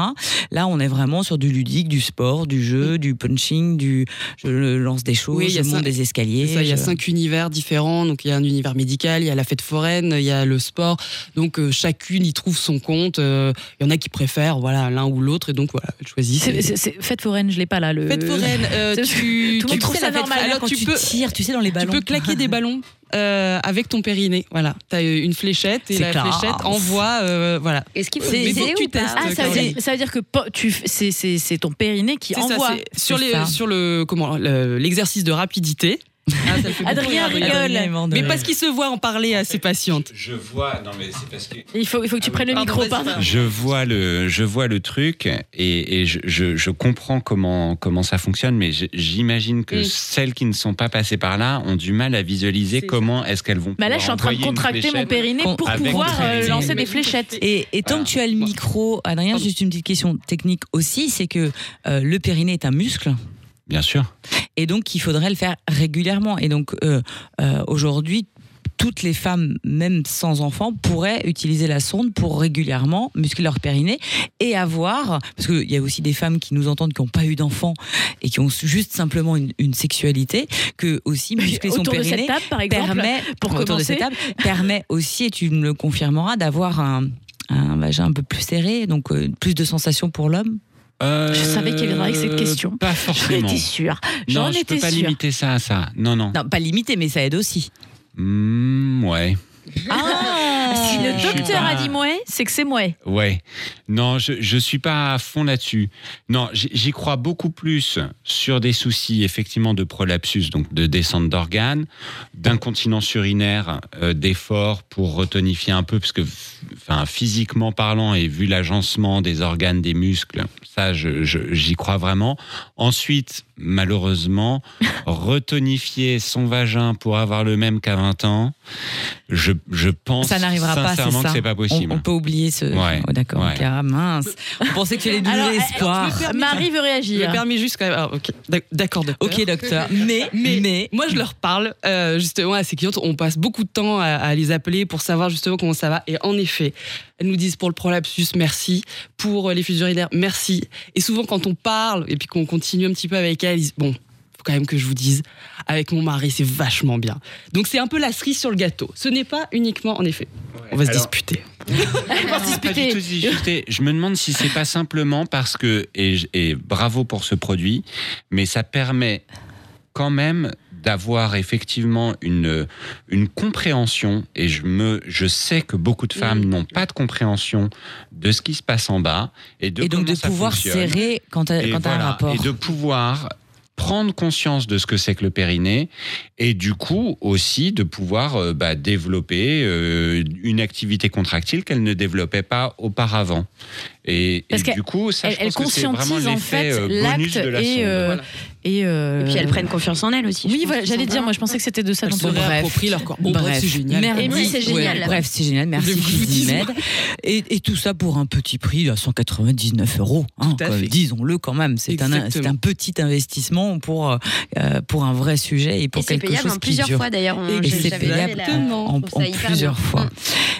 Là, on est vraiment sur du ludique, du sport, du jeu, du punching, du je lance des choses, Oui, il y je a monte cinq- des escaliers. Il y a cinq univers différents. Donc il y a un univers médical, il y a la fête foraine, il y a le sport. Donc euh, chacune y trouve son compte. Euh, Il y en a qui préfèrent voilà l'un ou l'autre et donc voilà, elles choisissent. C'est- c'est- c'est- Fête foraine, je l'ai pas là. Le... Fête foraine, euh, tu, tu monde trouve fais ça la fête normal. foraine. Alors, quand tu tu peux tires, tu sais, dans les tu ballons. peux claquer des ballons euh, avec ton périnée. Voilà, tu as une fléchette et la classe. fléchette envoie euh, voilà. Est-ce qu'il faut que tu testes. Ah, ça veut, dire, ça veut dire que tu, c'est, c'est, c'est ton périnée qui ça, envoie. c'est sur C'est les ça. sur le comment le- l'exercice de rapidité. Ah, ça fait Adrien rigole. Mais parce qu'il se voit en parler à ses patientes. Je vois, non mais c'est parce que Il faut, il faut que tu prennes le Pardon, micro, pardon. je vois le, je vois le truc et, et je, je, je comprends comment comment ça fonctionne, mais j'imagine que celles qui ne sont pas passées par là ont du mal à visualiser comment est-ce qu'elles vont. Bah là, je suis en train de contracter mon périnée pour pouvoir euh, lancer des fléchettes. Et, et tant Voilà. que tu as le micro, Adrien, Pardon. juste une petite question technique aussi, c'est que euh, le périnée est un muscle. Bien sûr. Et donc, il faudrait le faire régulièrement. Et donc, euh, euh, aujourd'hui, toutes les femmes, même sans enfants, pourraient utiliser la sonde pour régulièrement muscler leur périnée et avoir, parce qu'il y a aussi des femmes qui nous entendent qui n'ont pas eu d'enfants et qui ont juste simplement une, une sexualité, que aussi muscler son Autour de cette périnée table, par exemple, permet, pour autour de cette table, permet aussi, et tu me le confirmeras, d'avoir un, un vagin un peu plus serré, donc euh, plus de sensations pour l'homme. Euh, Je savais qu'il viendrait avec cette question. Pas J'en forcément. étais sûre. J'en étais peux pas sûre. limiter ça à ça. Non, non. Non, pas limité, mais ça aide aussi. Hmm, ouais. Ah, si le Je suis docteur pas- a dit mouais, c'est que c'est mouais. Ouais. Non, je je suis pas à fond là-dessus. Non, j'y j'y crois beaucoup plus sur des soucis effectivement de prolapsus, donc de descente d'organes, d'incontinence urinaire, euh, d'efforts pour retonifier un peu, parce que, f- enfin, physiquement parlant et vu l'agencement des organes, des muscles, ça, je- je- j'y crois vraiment. Ensuite, malheureusement, retonifier son vagin pour avoir le même qu'à 20 ans, je, je pense Ça n'arrivera pas, c'est sincèrement ça. que c'est pas possible. On, on peut oublier ce. Ouais, Oh, D'accord. ouais. ah, mince. On pensait que tu allais donner espoir. je me permets- Marie veut Je me réagir. permets juste quand même. ah, d'accord, docteur. Ok, docteur. Mais, Mais, mais, moi, je leur parle euh, justement à ces clientes. On passe beaucoup de temps à, à les appeler pour savoir justement comment ça va. Et en effet, elles nous disent pour le prolapsus, merci. Pour euh, les fuites urinaires, merci. Et souvent, quand on parle et puis qu'on continue un petit peu avec elles, ils disent bon. Faut quand même que je vous dise, avec mon mari, c'est vachement bien. Donc c'est un peu la cerise sur le gâteau. Ce n'est pas uniquement, en effet, on va se Alors- disputer. Se. Je me demande si c'est pas simplement parce que, et bravo pour ce produit, mais ça permet quand même d'avoir effectivement une, une compréhension, et je, me, je sais que beaucoup de femmes Mm. n'ont pas de compréhension de ce qui se passe en bas, et de et donc de ça pouvoir fonctionne. serrer quand tu as, un rapport. Et de pouvoir prendre conscience de ce que c'est que le périnée et du coup aussi de pouvoir euh, bah, développer euh, une activité contractile qu'elle ne développait pas auparavant. Et, et du coup, ça, je Elle, elle pense que c'est vraiment conscientise en l'effet fait euh, bonus de la et, sonde. euh, Voilà. et, euh, Et puis elles prennent confiance en elles aussi. je Oui, voilà, j'allais dire, moi je pensais que c'était de ça Elles dont on parlait. réapproprient leur corps. Bon, bref, c'est génial. Merci. Et oui, c'est génial. Ouais, bref, c'est génial. Merci Physimed. Et, et tout ça pour un petit prix à 199 euros. hein, à quoi, fait. Disons-le quand même. C'est un, petit investissement pour, euh, pour un vrai sujet et Et pour c'est quelque payable chose en qui plusieurs dure. fois d'ailleurs. on- Et je- c'est payable en, je en hyper plusieurs bien. fois. Mm.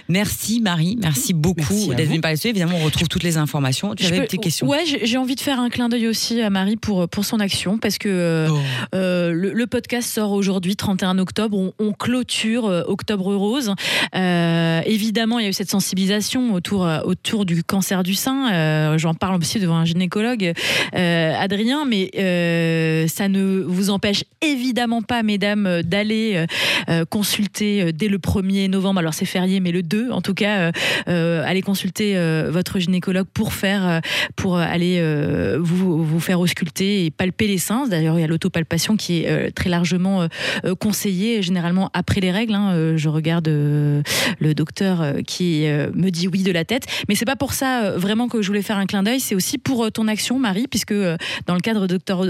Merci Marie, merci beaucoup d'être venue parler de. Évidemment, on retrouve toutes les informations. Tu Je avais peux- des questions Ouais, j'ai envie de faire un clin d'œil aussi à Marie pour, pour son action parce que euh, Oh. euh, le, le podcast sort aujourd'hui, 31 octobre. On, on clôture euh, Octobre Rose. Euh, évidemment, il y a eu cette sensibilisation autour, euh, autour du cancer du sein. Euh, J'en parle aussi devant un gynécologue, euh, Adrien, mais euh, ça ne vous empêche évidemment pas, mesdames, euh, d'aller euh, euh, consulter euh, dès le 1er novembre. Alors, c'est férié, mais le 2, en tout cas, euh, euh, allez consulter euh, votre gynécologue pour faire, euh, pour aller euh, vous, vous faire ausculter et palper les seins. D'ailleurs, il y a l'autopalpation qui est euh, très largement euh, euh, conseillée, généralement après les règles. hein. Euh, je regarde euh, le docteur euh, qui euh, me dit oui de la tête. Mais c'est pas pour ça euh, vraiment que je voulais faire un clin d'œil. C'est aussi pour euh, ton action, Marie, puisque euh, dans le cadre d'Octobre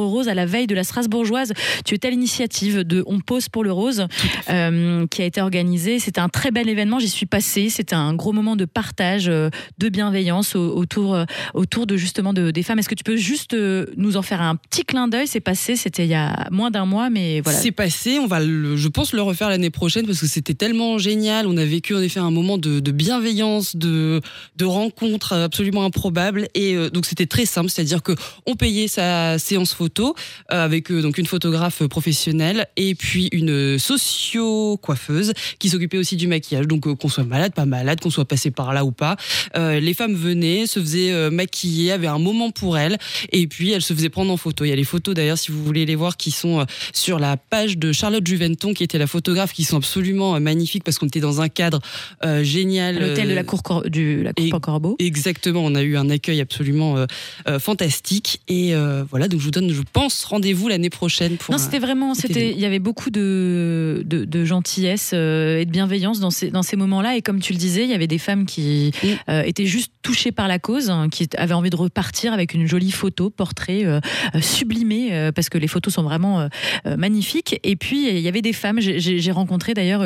euh, Rose, à la veille de la Strasbourgeoise, tu étais à l'initiative de On pose pour le rose, euh, qui a été organisée. C'était un très bel événement. J'y suis passée. C'était un gros moment de partage, euh, de bienveillance au- autour, euh, autour de justement de, des femmes. Est-ce que tu peux juste euh, nous en faire un petit clin d'œil? C'est passé, c'était il y a moins d'un mois, mais voilà. C'est passé, on va je pense le refaire l'année prochaine parce que c'était tellement génial. On a vécu en effet un moment de, bienveillance, de, de rencontres absolument improbables. Et euh, donc c'était très simple, c'est-à-dire que on payait sa séance photo avec donc une photographe professionnelle et puis une socio-coiffeuse qui s'occupait aussi du maquillage. Donc qu'on soit malade, pas malade, qu'on soit passé par là ou pas, les venaient, se faisaient euh, maquiller, avaient un moment pour elles et puis elles se faisaient prendre en photo. Il y a les photos d'ailleurs si vous voulez les voir qui sont euh, sur la page de Charlotte Juventon qui était la photographe qui sont absolument euh, magnifiques parce qu'on était dans un cadre euh, génial. L'hôtel de la cour Cor- du la cour et- Corbeau. Exactement, on a eu un accueil absolument euh, euh, fantastique et voilà donc je vous donne je pense rendez-vous l'année prochaine pour Non, c'était vraiment, c'était, il y avait beaucoup de, de, de gentillesse et de bienveillance dans ces, dans ces moments-là. Et comme tu le disais, il y avait des femmes qui Mm. étaient juste touchées par la cause, hein, qui avaient envie de repartir avec une jolie photo, portrait euh, euh, sublimé, euh, parce que les photos sont vraiment euh, magnifiques. Et puis, il y avait des femmes. J'ai- rencontré d'ailleurs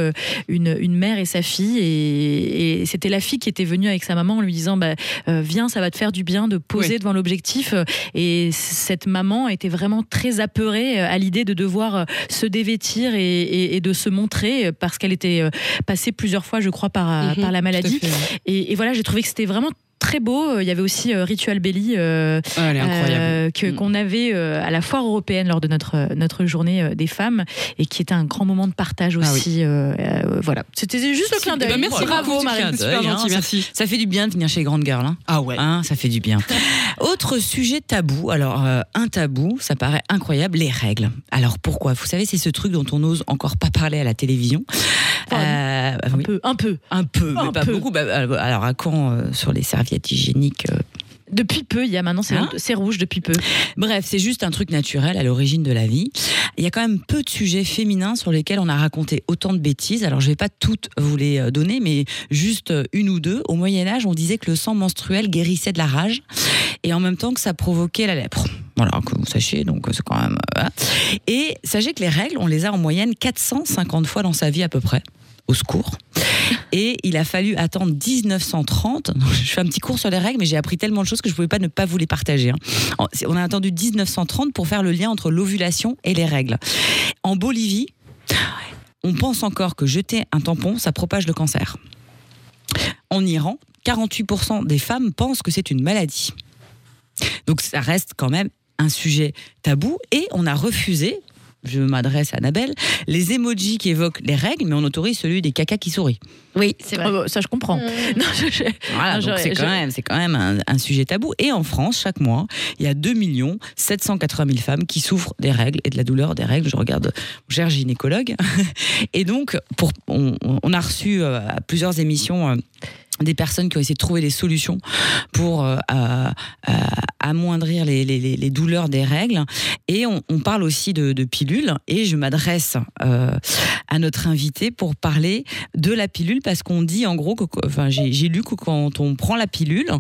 une, une mère et sa fille, et, et c'était la fille qui était venue avec sa maman en lui disant bah, Viens, ça va te faire du bien de poser devant l'objectif. Et cette maman était vraiment très apeurée à l'idée de devoir se dévêtir et, et- et de se montrer parce qu'elle était passée plusieurs fois, je crois, par, Mhm, par la maladie. et voilà, j'ai trouvé que c'était vraiment très beau. Il y avait aussi euh, Ritual Belly euh, Ah, euh, que- Mm. qu'on avait euh, à la foire européenne lors de notre, notre journée euh, des femmes et qui était un grand moment de partage Ah oui. aussi. euh, euh, voilà, c'était juste le clin d'œil. Bah, merci Bravo, c'est super gentil, hein, merci. Ça fait du bien de venir chez les grandes girls. Hein. Ah ouais. Hein, ça fait du bien. Autre sujet tabou. Alors, euh, un tabou, ça paraît incroyable, les règles. Alors, pourquoi? Vous savez, c'est ce truc dont on n'ose encore pas parler à la télévision. Enfin, Euh, Un oui. peu, un peu. Un peu, mais pas beaucoup. Bah, euh, alors, à quand euh, sur les serviettes hygiéniques euh, Depuis peu, il y a maintenant, c'est Hein c'est rouge depuis peu. Bref, c'est juste un truc naturel à l'origine de la vie. Il y a quand même peu de sujets féminins sur lesquels on a raconté autant de bêtises. Alors, je vais pas toutes vous les euh, donner, mais juste euh, une ou deux. Au Moyen Âge, on disait que le sang menstruel guérissait de la rage et en même temps que ça provoquait la lèpre. Voilà, que vous sachiez, donc c'est quand même... voilà. Et sachez que les règles, on les a en moyenne 450 fois dans sa vie à peu près. Au secours. Et il a fallu attendre 1930. Je fais un petit cours sur les règles, mais j'ai appris tellement de choses que je ne pouvais pas ne pas vous les partager. hein. On a attendu 1930 pour faire le lien entre l'ovulation et les règles. En Bolivie, on pense encore que jeter un tampon, ça propage le cancer. En Iran, 48% des femmes pensent que c'est une maladie. Donc ça reste quand même un sujet tabou et on a refusé, je m'adresse à Annabelle, les emojis qui évoquent les règles, mais on autorise celui des caca qui sourit. Oui, c'est vrai. Oh, ça, je comprends. Non, je- je- Voilà, Non, donc j'aurais- c'est quand, même, c'est quand même un, un sujet tabou. Et en France, chaque mois, il y a 2 780 000 femmes qui souffrent des règles et de la douleur des règles. Je regarde mon cher gynécologue. Et donc, pour, on, on a reçu euh, à plusieurs émissions. Des personnes qui ont essayé de trouver des solutions pour euh, amoindrir les, douleurs des règles. Et on, parle aussi de, pilules. Et je m'adresse euh, à notre invité pour parler de la pilule parce qu'on dit en gros que, enfin, j'ai j'ai lu que quand on prend la pilule,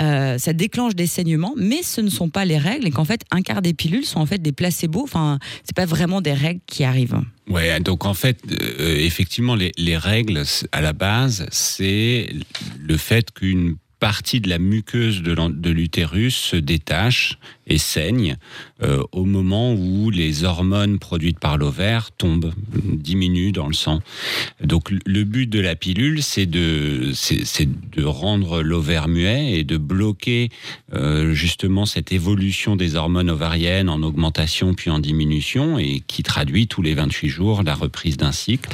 euh, ça déclenche des saignements, mais ce ne sont pas les règles et qu'en fait un quart des pilules sont en fait des placebos. Enfin, c'est pas vraiment des règles qui arrivent. Ouais, donc en fait, euh, effectivement, les, les règles, à la base, c'est le fait qu'une partie de la muqueuse de l'utérus se détache et saigne euh, au moment où les hormones produites par l'ovaire tombent, diminuent dans le sang. Donc le- but de la pilule, c'est de, c'est de rendre l'ovaire muet et de bloquer euh, justement cette évolution des hormones ovariennes en augmentation puis en diminution et qui traduit tous les 28 jours la reprise d'un cycle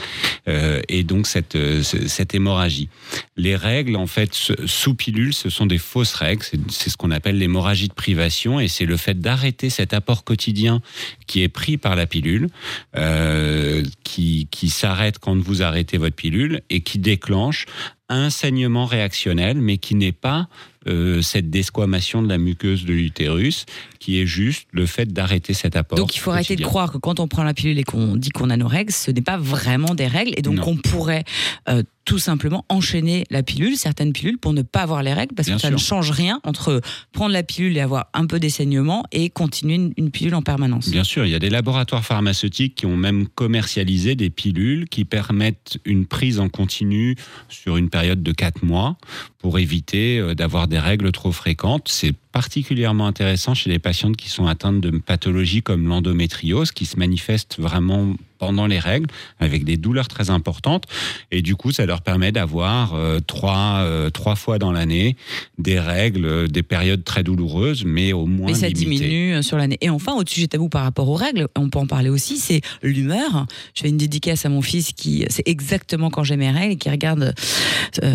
euh, et donc cette, ce- cette hémorragie. Les règles, en fait, sous pilule, ce sont des fausses règles. C'est c'est ce qu'on appelle l'hémorragie de privation et c'est le fait d'arrêter cet apport quotidien qui est pris par la pilule, euh, qui, qui s'arrête quand vous arrêtez votre pilule et qui déclenche un saignement réactionnel, mais qui n'est pas euh, cette desquamation de la muqueuse de l'utérus, qui est juste le fait d'arrêter cet apport. Donc il faut arrêter de croire que quand on prend la pilule et qu'on dit qu'on a nos règles, ce n'est pas vraiment des règles et donc Non. on pourrait euh, tout simplement enchaîner la pilule, certaines pilules, pour ne pas avoir les règles parce Bien que ça sûr. ne change rien entre prendre la pilule et avoir un peu des saignements et continuer une, une pilule en permanence. Bien sûr, il y a des laboratoires pharmaceutiques qui ont même commercialisé des pilules qui permettent une prise en continu sur une période de 4 mois pour éviter euh, d'avoir des règles trop fréquentes. C'est particulièrement intéressant chez les patientes qui sont atteintes de pathologies comme l'endométriose qui se manifestent vraiment pendant les règles avec des douleurs très importantes et du coup ça leur permet d'avoir euh, trois, euh, trois fois dans l'année des règles, euh, des périodes très douloureuses mais au moins Et ça limitées. diminue sur l'année. Et enfin, autre sujet tabou par rapport aux règles, on peut en parler aussi, c'est l'humeur. Je fais une dédicace à mon fils qui, c'est exactement quand j'ai mes règles, et qui regarde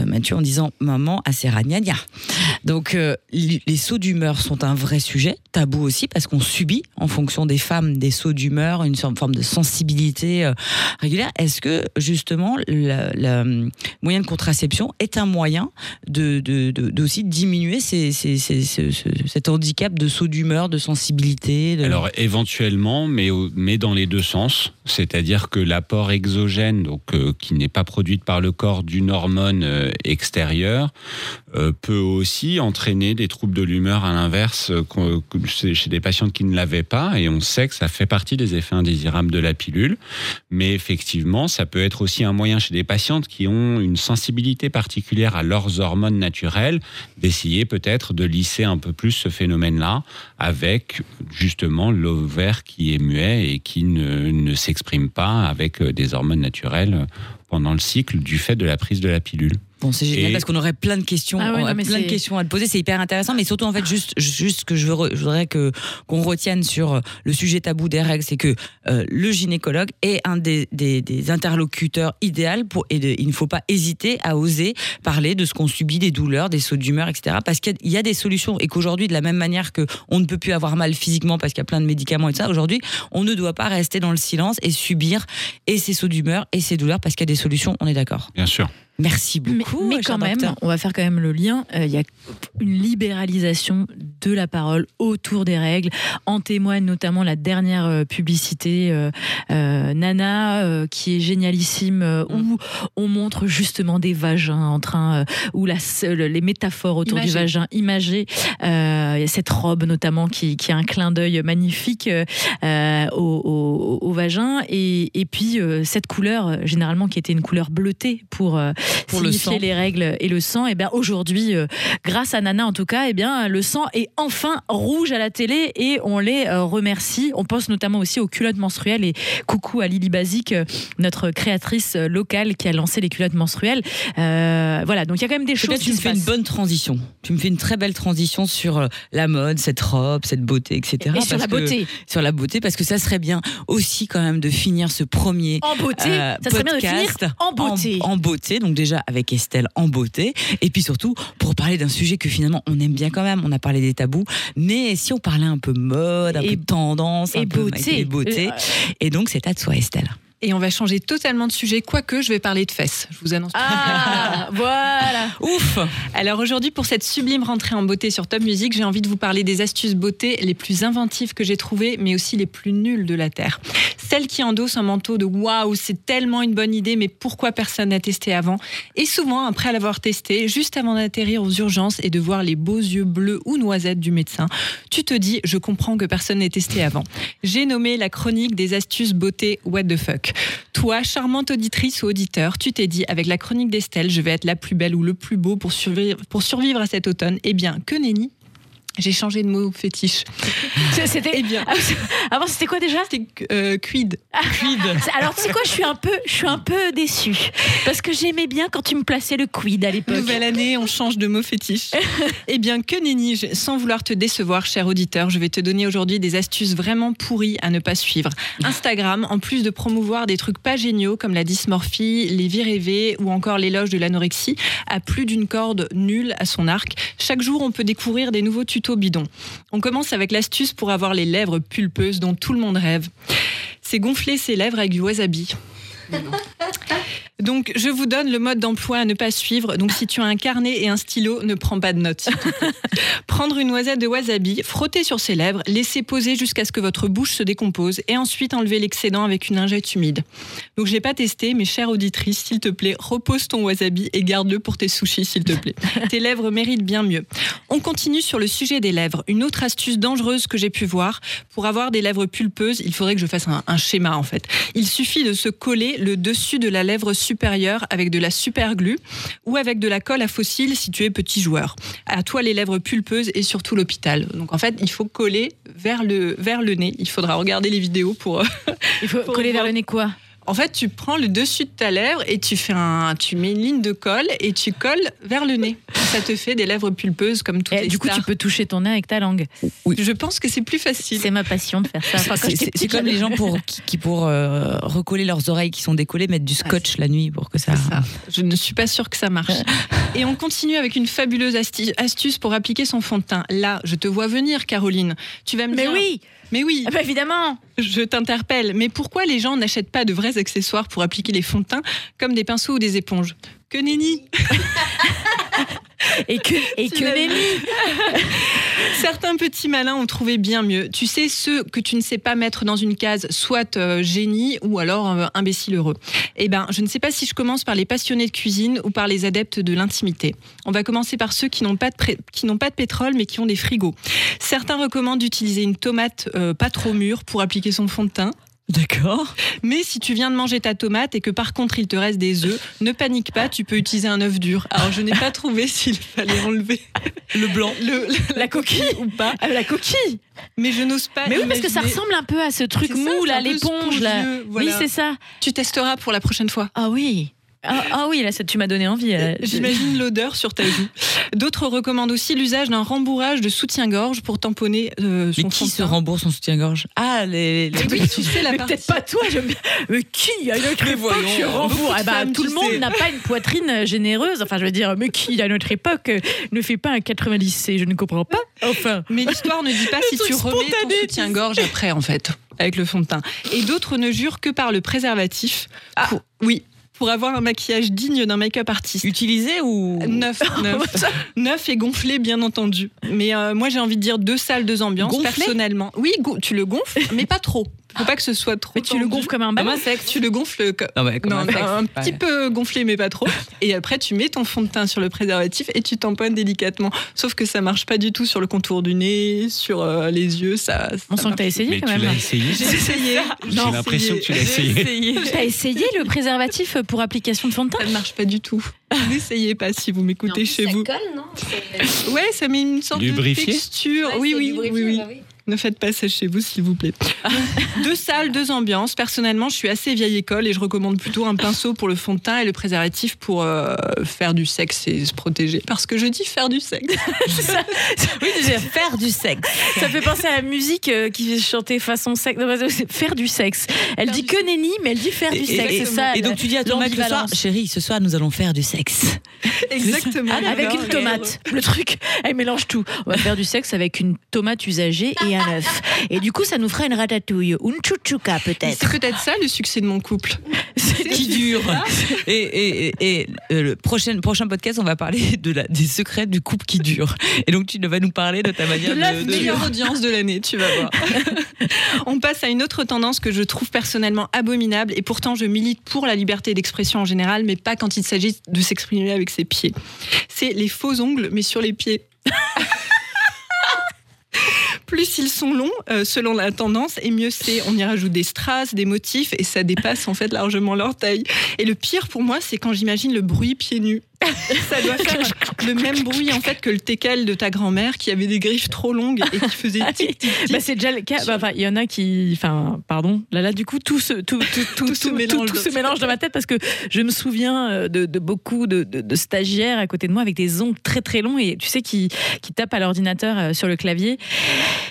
Mathieu en disant Maman, assez ragnagna. Donc, les sauts d'humeur sont un vrai sujet, tabou aussi, parce qu'on subit, en fonction des femmes, des sauts d'humeur, une forme de sensibilité euh, régulière. Est-ce que, justement, le la moyen de contraception est un moyen de, de, de- d'aussi diminuer ces, ces- ces- ce- ce- cet handicap de saut d'humeur, de sensibilité de... Alors éventuellement, mais, mais dans les deux sens. C'est-à-dire que l'apport exogène, donc euh, qui n'est pas produite par le corps d'une hormone euh, extérieure, euh, peut aussi entraîner des troubles de l'humeur à l'inverse euh, chez des patientes qui ne l'avaient pas. Et on sait que ça fait partie des effets indésirables de la pilule. Mais effectivement, ça peut être aussi un moyen chez des patientes qui ont une sensibilité particulière à leurs hormones naturelles d'essayer peut-être de lisser un peu plus ce phénomène-là avec justement l'ovaire qui est muet et qui ne, ne s'exprime pas avec euh, des hormones naturelles pendant le cycle du fait de la prise de la pilule. Bon, c'est génial Et- parce qu'on aurait plein de questions, Ah non, plein de questions à te poser. C'est hyper intéressant, mais surtout en fait juste, juste que je, veux, re- je voudrais que qu'on retienne sur euh, le sujet tabou des règles, c'est que euh, le gynécologue est un des, des, des interlocuteurs idéal pour et de- il ne faut pas hésiter à oser parler de ce qu'on subit, des douleurs, des sauts d'humeur, etc. Parce qu'il y a- il y, a des solutions et qu'aujourd'hui, de la même manière que on ne peut plus avoir mal physiquement parce qu'il y a plein de médicaments et tout ça, aujourd'hui, on ne doit pas rester dans le silence et subir et ces sauts d'humeur et ces douleurs parce qu'il y a des solutions. On est d'accord. Bien sûr. Merci beaucoup. mais quand même, docteur. on va faire quand même le lien. Euh, Il y a une libéralisation de la parole autour des règles. En témoigne notamment la dernière euh, publicité euh, Nana, qui est génialissime, euh, où on montre justement des vagins en train, où la, les métaphores autour du vagin imagées. Il y a cette robe notamment qui, qui a un clin d'œil magnifique au, au- au vagin. Et, et puis cette couleur, généralement qui était une couleur bleutée pour, Pour le signifier sang. les règles et le sang, et bien aujourd'hui, euh, grâce à Nana en tout cas, et bien le sang est enfin rouge à la télé et on les euh, remercie. On pense notamment aussi aux culottes menstruelles et coucou à Lily Basique, euh, notre créatrice locale qui a lancé les culottes menstruelles. Euh, voilà, donc il y a quand même des choses qui tu me fais une bonne transition. Tu me fais une très belle transition sur la mode, cette robe, cette beauté, etc. Et sur parce la que- beauté. sur la beauté, parce que ça serait bien aussi quand même de finir ce premier En beauté, ça serait bien de finir en beauté. En, beauté, donc déjà avec Estelle en beauté, et puis surtout pour parler d'un sujet que finalement on aime bien quand même. On a parlé des tabous, mais si on parlait un peu mode, un Et- peu tendance, un et peu beauté. et beauté, Euh, et donc c'est à toi Estelle. Et on va changer totalement de sujet, quoique je vais parler de fesses. Je vous annonce. Ah, voilà. Ouf Alors aujourd'hui, pour cette sublime rentrée en beauté sur Top Music, j'ai envie de vous parler des astuces beauté les plus inventives que j'ai trouvées, mais aussi les plus nulles de la Terre. Celles qui endossent un manteau de waouh, c'est tellement une bonne idée, mais pourquoi personne n'a testé avant? Et souvent, après l'avoir testé, juste avant d'atterrir aux urgences et de voir les beaux yeux bleus ou noisettes du médecin, tu te dis, je comprends que personne n'ait testé avant. J'ai nommé la chronique des astuces beauté What the fuck. Toi, charmante auditrice ou auditeur, tu t'es dit, avec la chronique d'Estelle, je vais être la plus belle ou le plus beau pour survivre, pour survivre à cet automne. Eh bien, que nenni j'ai changé de mot fétiche. C'était. Eh bien, Avant, c'était quoi déjà c'était euh, quid. Quid. Alors, tu sais quoi, je suis un peu, je suis un peu déçue parce que j'aimais bien quand tu me plaçais le quid à l'époque. Nouvelle année, on change de mot fétiche. eh bien, que nenni, sans vouloir te décevoir, cher auditeur, je vais te donner aujourd'hui des astuces vraiment pourries à ne pas suivre. Instagram, en plus de promouvoir des trucs pas géniaux comme la dysmorphie, les vies rêvées ou encore l'éloge de l'anorexie, a plus d'une corde nulle à son arc. Chaque jour, on peut découvrir des nouveaux tutos bidons. On commence avec l'astuce pour avoir les lèvres pulpeuses dont tout le monde rêve. C'est gonfler ses lèvres avec du wasabi. Donc, je vous donne le mode d'emploi à ne pas suivre. Donc, si tu as un carnet et un stylo, ne prends pas de notes. Prendre une noisette de wasabi, frotter sur ses lèvres, laisser poser jusqu'à ce que votre bouche se décompose et ensuite enlever l'excédent avec une lingette humide. Donc, je l'ai pas testé, mais chère auditrice, s'il te plaît, repose ton wasabi et garde-le pour tes sushis, s'il te plaît. Tes lèvres méritent bien mieux. On continue sur le sujet des lèvres. Une autre astuce dangereuse que j'ai pu voir, pour avoir des lèvres pulpeuses, il faudrait que je fasse un, un schéma en fait. Il suffit de se coller le dessus de la lèvre supérieure avec de la super glue ou avec de la colle à fossile si tu es petit joueur. À toi les lèvres pulpeuses et surtout l'hôpital. Donc en fait, il faut coller vers le, vers le nez. Il faudra regarder les vidéos pour. euh, Il faut Pour coller vers le nez quoi? En fait, tu prends le dessus de ta lèvre et tu fais un, tu mets une ligne de colle et tu colles vers le nez. Ça te fait des lèvres pulpeuses comme toutes Et les Du coup, tu peux toucher ton nez avec ta langue. Je pense que c'est plus facile. C'est ma passion de faire ça. Enfin, C'est- comme les gens pour, qui, qui pour euh, recoller leurs oreilles qui sont décollées mettent du scotch la nuit pour que ça. Je ne suis pas sûre que ça marche. Et on continue avec une fabuleuse astuce pour appliquer son fond de teint. Là, je te vois venir, Caroline. Tu vas me Mais dire. oui, Mais oui, ah bah évidemment. je t'interpelle. Mais pourquoi les gens n'achètent pas de vrais accessoires pour appliquer les fonds de teint comme des pinceaux ou des éponges Que nenni Et que, et Tu que. Certains petits malins ont trouvé bien mieux. Tu sais, ceux que tu ne sais pas mettre dans une case, soit euh, génie ou alors euh, imbécile heureux. Eh ben, je ne sais pas si je commence par les passionnés de cuisine ou par les adeptes de l'intimité. On va commencer par ceux qui n'ont pas de qui pas de pétrole mais qui ont des frigos. Certains recommandent d'utiliser une tomate euh, pas trop mûre pour appliquer son fond de teint. D'accord. Mais si tu viens de manger ta tomate et que par contre il te reste des œufs, ne panique pas, tu peux utiliser un œuf dur. Alors je n'ai pas trouvé s'il fallait enlever le blanc, le, la coquille ou pas. Ah, la coquille. Mais je n'ose pas. Mais oui, parce que ça ressemble un peu à ce truc ça, mou là, peu l'éponge là. voilà. Oui, c'est ça. Tu testeras pour la prochaine fois. Ah oui. Ah, ah oui, là, ça, tu m'as donné envie. euh, je- J'imagine l'odeur sur ta joue. D'autres recommandent aussi l'usage d'un rembourrage de soutien-gorge pour tamponner euh, son Mais qui se rembourse son soutien-gorge? Ah, les. les- Oui, tu sais la peut-être pas toi, j'aime bien. Mais qui à notre époque voyons, je rembourse Eh ben, femmes, Tout le monde n'a pas une poitrine euh, généreuse. Enfin, je veux dire, mais qui à notre époque euh, ne fait pas un 90C Je ne comprends pas. Enfin. Mais l'histoire ne dit pas si tu remets ton soutien-gorge après, en fait, avec le fond de teint. Et d'autres ne jurent que par le préservatif. Pour- oui, pour avoir un maquillage digne d'un make-up artiste. Utilisé ou. Neuf, neuf. neuf et gonflé, bien entendu. Mais euh, moi, j'ai envie de dire deux salles, deux ambiances, Gonflé? personnellement. Oui, go- tu le gonfles, mais pas trop. Faut pas que ce soit trop. Mais tu le gonfles comme un Comme ballon. un sexe, tu le gonfles comme. Non, ouais, comme Non, un un Ouais. petit peu gonflé, mais pas trop. Et après, tu mets ton fond de teint sur le préservatif et tu tamponnes délicatement. Sauf que ça marche pas du tout sur le contour du nez, sur euh, les yeux. Ça, On ça sent que t'as marche. essayé Mais quand tu même. l'as essayé J'ai essayé. J'ai l'impression que tu l'as essayé. essayé. T'as essayé le préservatif pour application de fond de teint Ça ne marche pas du tout. N'essayez pas si vous m'écoutez chez vous. colle, non Ouais, ça met une sorte Lubrifié de texture. oui, oui, oui, oui. Ne faites pas ça chez vous, s'il vous plaît. Deux salles, deux ambiances. Personnellement, je suis assez vieille école et je recommande plutôt un pinceau pour le fond de teint et le préservatif pour euh, faire du sexe et se protéger. Parce que je dis faire du sexe. Oui, déjà, faire du sexe. Ça fait penser à la musique euh, qui chantait façon sexe. Non, faire du sexe. Elle Faire dit que nenni, mais elle dit faire Et, du sexe. et- ça. donc tu dis à ton mec le soir, chérie, ce soir nous allons faire du sexe. Exactement. Avec une tomate. Le truc, elle mélange tout. On va faire du sexe avec une tomate usagée et Et du coup, ça nous fera une ratatouille. Une chouchouka, C'est peut-être. peut-être ça le succès de mon couple. qui dure. Et, et, et- et, euh, le prochain, prochain podcast, on va parler de la, des secrets du couple qui dure. Et donc tu vas nous parler de ta manière De de- Meilleure audience de l'année, tu vas voir. On passe à une autre tendance que je trouve personnellement abominable et pourtant je milite pour la liberté d'expression en général, mais pas quand il s'agit de s'exprimer avec ses pieds. C'est les faux ongles, mais sur les pieds. Plus ils sont longs, euh, selon la tendance, et mieux c'est. On y rajoute des strass, des motifs, et ça dépasse en fait largement leur taille. Et le pire pour moi, c'est quand j'imagine le bruit pieds nus. Ça doit faire le même bruit en fait que le teckel de ta grand-mère qui avait des griffes trop longues et qui faisait tic tic tic. Bah, c'est déjà le cas. Bah, il y en a qui. Enfin, pardon. Là, là, du coup, tout se, tout, tout, tout, Tout se mélange tout dans- se mélange dans ma tête parce que je me souviens euh, de, de beaucoup de, de- de stagiaires à côté de moi avec des ongles très très longs et tu sais qui, qui tapent à l'ordinateur euh, sur le clavier.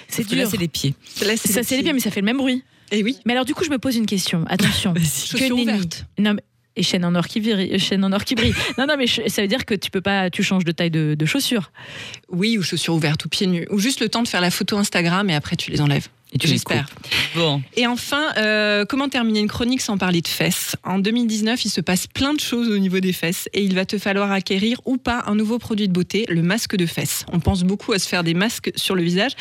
C'est dur. Là, c'est les pieds. Là, ça, c'est les pieds, mais ça fait le même bruit. Et oui. Mais alors, du coup, je me pose une question. Attention. Que nenni. Non, mais- Et chaîne en or qui brille. Chaîne en or qui brille. non, non, mais ça veut dire que tu peux pas. Tu changes de taille de, de chaussures. Oui, ou chaussures ouvertes ou pieds nus. Ou juste le temps de faire la photo Instagram et après tu les enlèves. Et tu les J'espère. Bon. Et enfin, euh, comment terminer une chronique sans parler de fesses? En 2019, il se passe plein de choses au niveau des fesses et il va te falloir acquérir ou pas un nouveau produit de beauté, le masque de fesses. On pense beaucoup à se faire des masques sur le visage,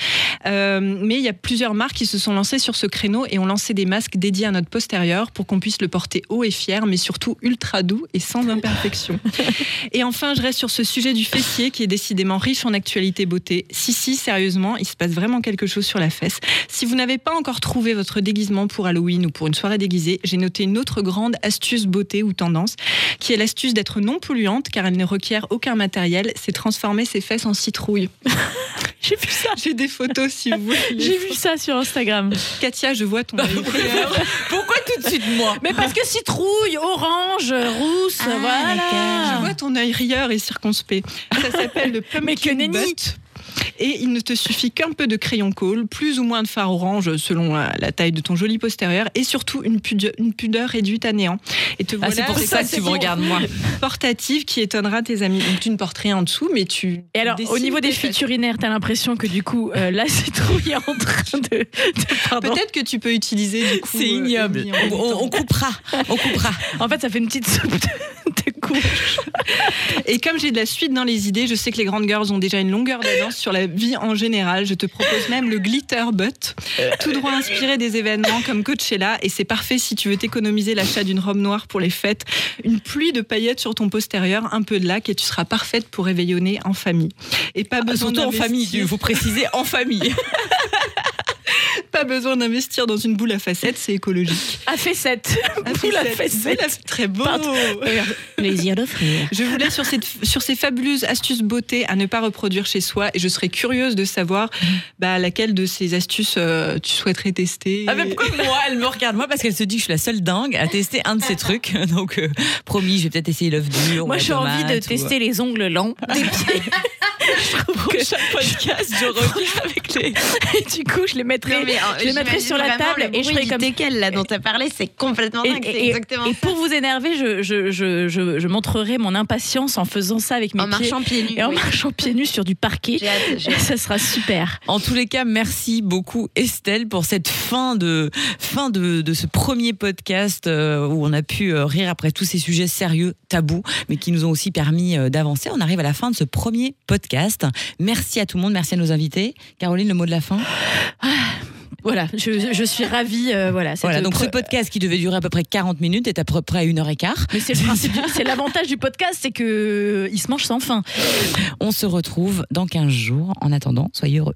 euh, mais il y a plusieurs marques qui se sont lancées sur ce créneau et ont lancé des masques dédiés à notre postérieur pour qu'on puisse le porter haut et fier, mais surtout ultra doux et sans imperfection. et enfin, je reste sur ce sujet du fessier qui est décidément riche en actualité beauté. Si, si, sérieusement, il se passe vraiment quelque chose sur la fesse. Si vous n'avez pas encore trouvé votre déguisement pour Halloween ou pour une soirée déguisée, j'ai noté une autre grande astuce beauté ou tendance, qui est l'astuce d'être non polluante car elle ne requiert aucun matériel, c'est transformer ses fesses en citrouille. J'ai vu ça. J'ai des photos si vous voulez. J'ai vu ça sur Instagram. Katia, je vois ton œil rieur. Pourquoi tout de suite moi Mais parce que citrouille, orange, rousse, voilà. Je vois ton œil rieur et circonspect. Ça s'appelle le Mais que pumpkin nenni. butt. Et il ne te suffit qu'un peu de crayon colle, plus ou moins de fard orange selon la, taille de ton joli postérieur, et surtout une, pudeur, une pudeur réduite à néant. Et te Ah, voilà c'est pour ça que tu me regardes moi. portatif qui étonnera tes amis. Donc tu ne portes rien en dessous, mais tu. Et alors, au niveau des fuites urinaires, t'as l'impression que du coup, euh, la citrouille est en train de. Peut-être que tu peux utiliser du coup. C'est euh, ignoble. On, temps. on coupera. On coupera. En fait, ça fait une petite soupe de, de. Et comme j'ai de la suite dans les idées, je sais que les grandes girls ont déjà une longueur d'avance sur la vie en général. Je te propose même le glitter butt, tout droit inspiré des événements comme Coachella. Et c'est parfait si tu veux t'économiser l'achat d'une robe noire pour les fêtes. Une pluie de paillettes sur ton postérieur, un peu de lac et tu seras parfaite pour réveillonner en famille. Et pas besoin Surtout en famille, il faut préciser en famille. pas besoin d'investir dans une boule à facettes, c'est écologique. À facette. À Boule à facettes. facettes. Très beau. Pardon. Plaisir d'offrir. Je vous laisse sur, cette, sur ces fabuleuses astuces beauté à ne pas reproduire chez soi et je serais curieuse de savoir bah, laquelle de ces astuces euh, tu souhaiterais tester. Ah, mais pourquoi moi Elle me regarde? Moi parce qu'elle se dit que je suis la seule dingue à tester un de ces trucs. Donc, euh, promis, je vais peut-être essayer l'œuf dur. Moi, j'ai envie de ou- tester les ongles lents des pieds. Je trouve que chaque podcast, je reviens avec les. Et du coup, je les mettrai, Non, mais, euh, je les mettrai sur la table le et je ferai comme teckel, là dont tu as parlé, c'est complètement Et, dingue. Et- exactement et pour vous énerver, je, je, je, je, je montrerai mon impatience en faisant ça avec mes En pieds marchant pieds nus. et en oui. marchant pieds nus sur du parquet. J'ai hâte, j'ai hâte. Ça sera super. En tous les cas, merci beaucoup Estelle pour cette fin de fin de, de ce premier podcast euh, où on a pu euh, rire après tous ces sujets sérieux, tabous, mais qui nous ont aussi permis euh, d'avancer. On arrive à la fin de ce premier podcast. Merci à tout le monde, merci à nos invités. Caroline, le mot de la fin. Voilà, je, je suis ravie. euh, voilà, donc ce podcast qui devait durer à peu près 40 minutes est à peu près à une heure et quart. Mais c'est le principe, c'est l'avantage du podcast, c'est que euh, il se mange sans fin. On se retrouve dans 15 jours. En attendant, soyez heureux.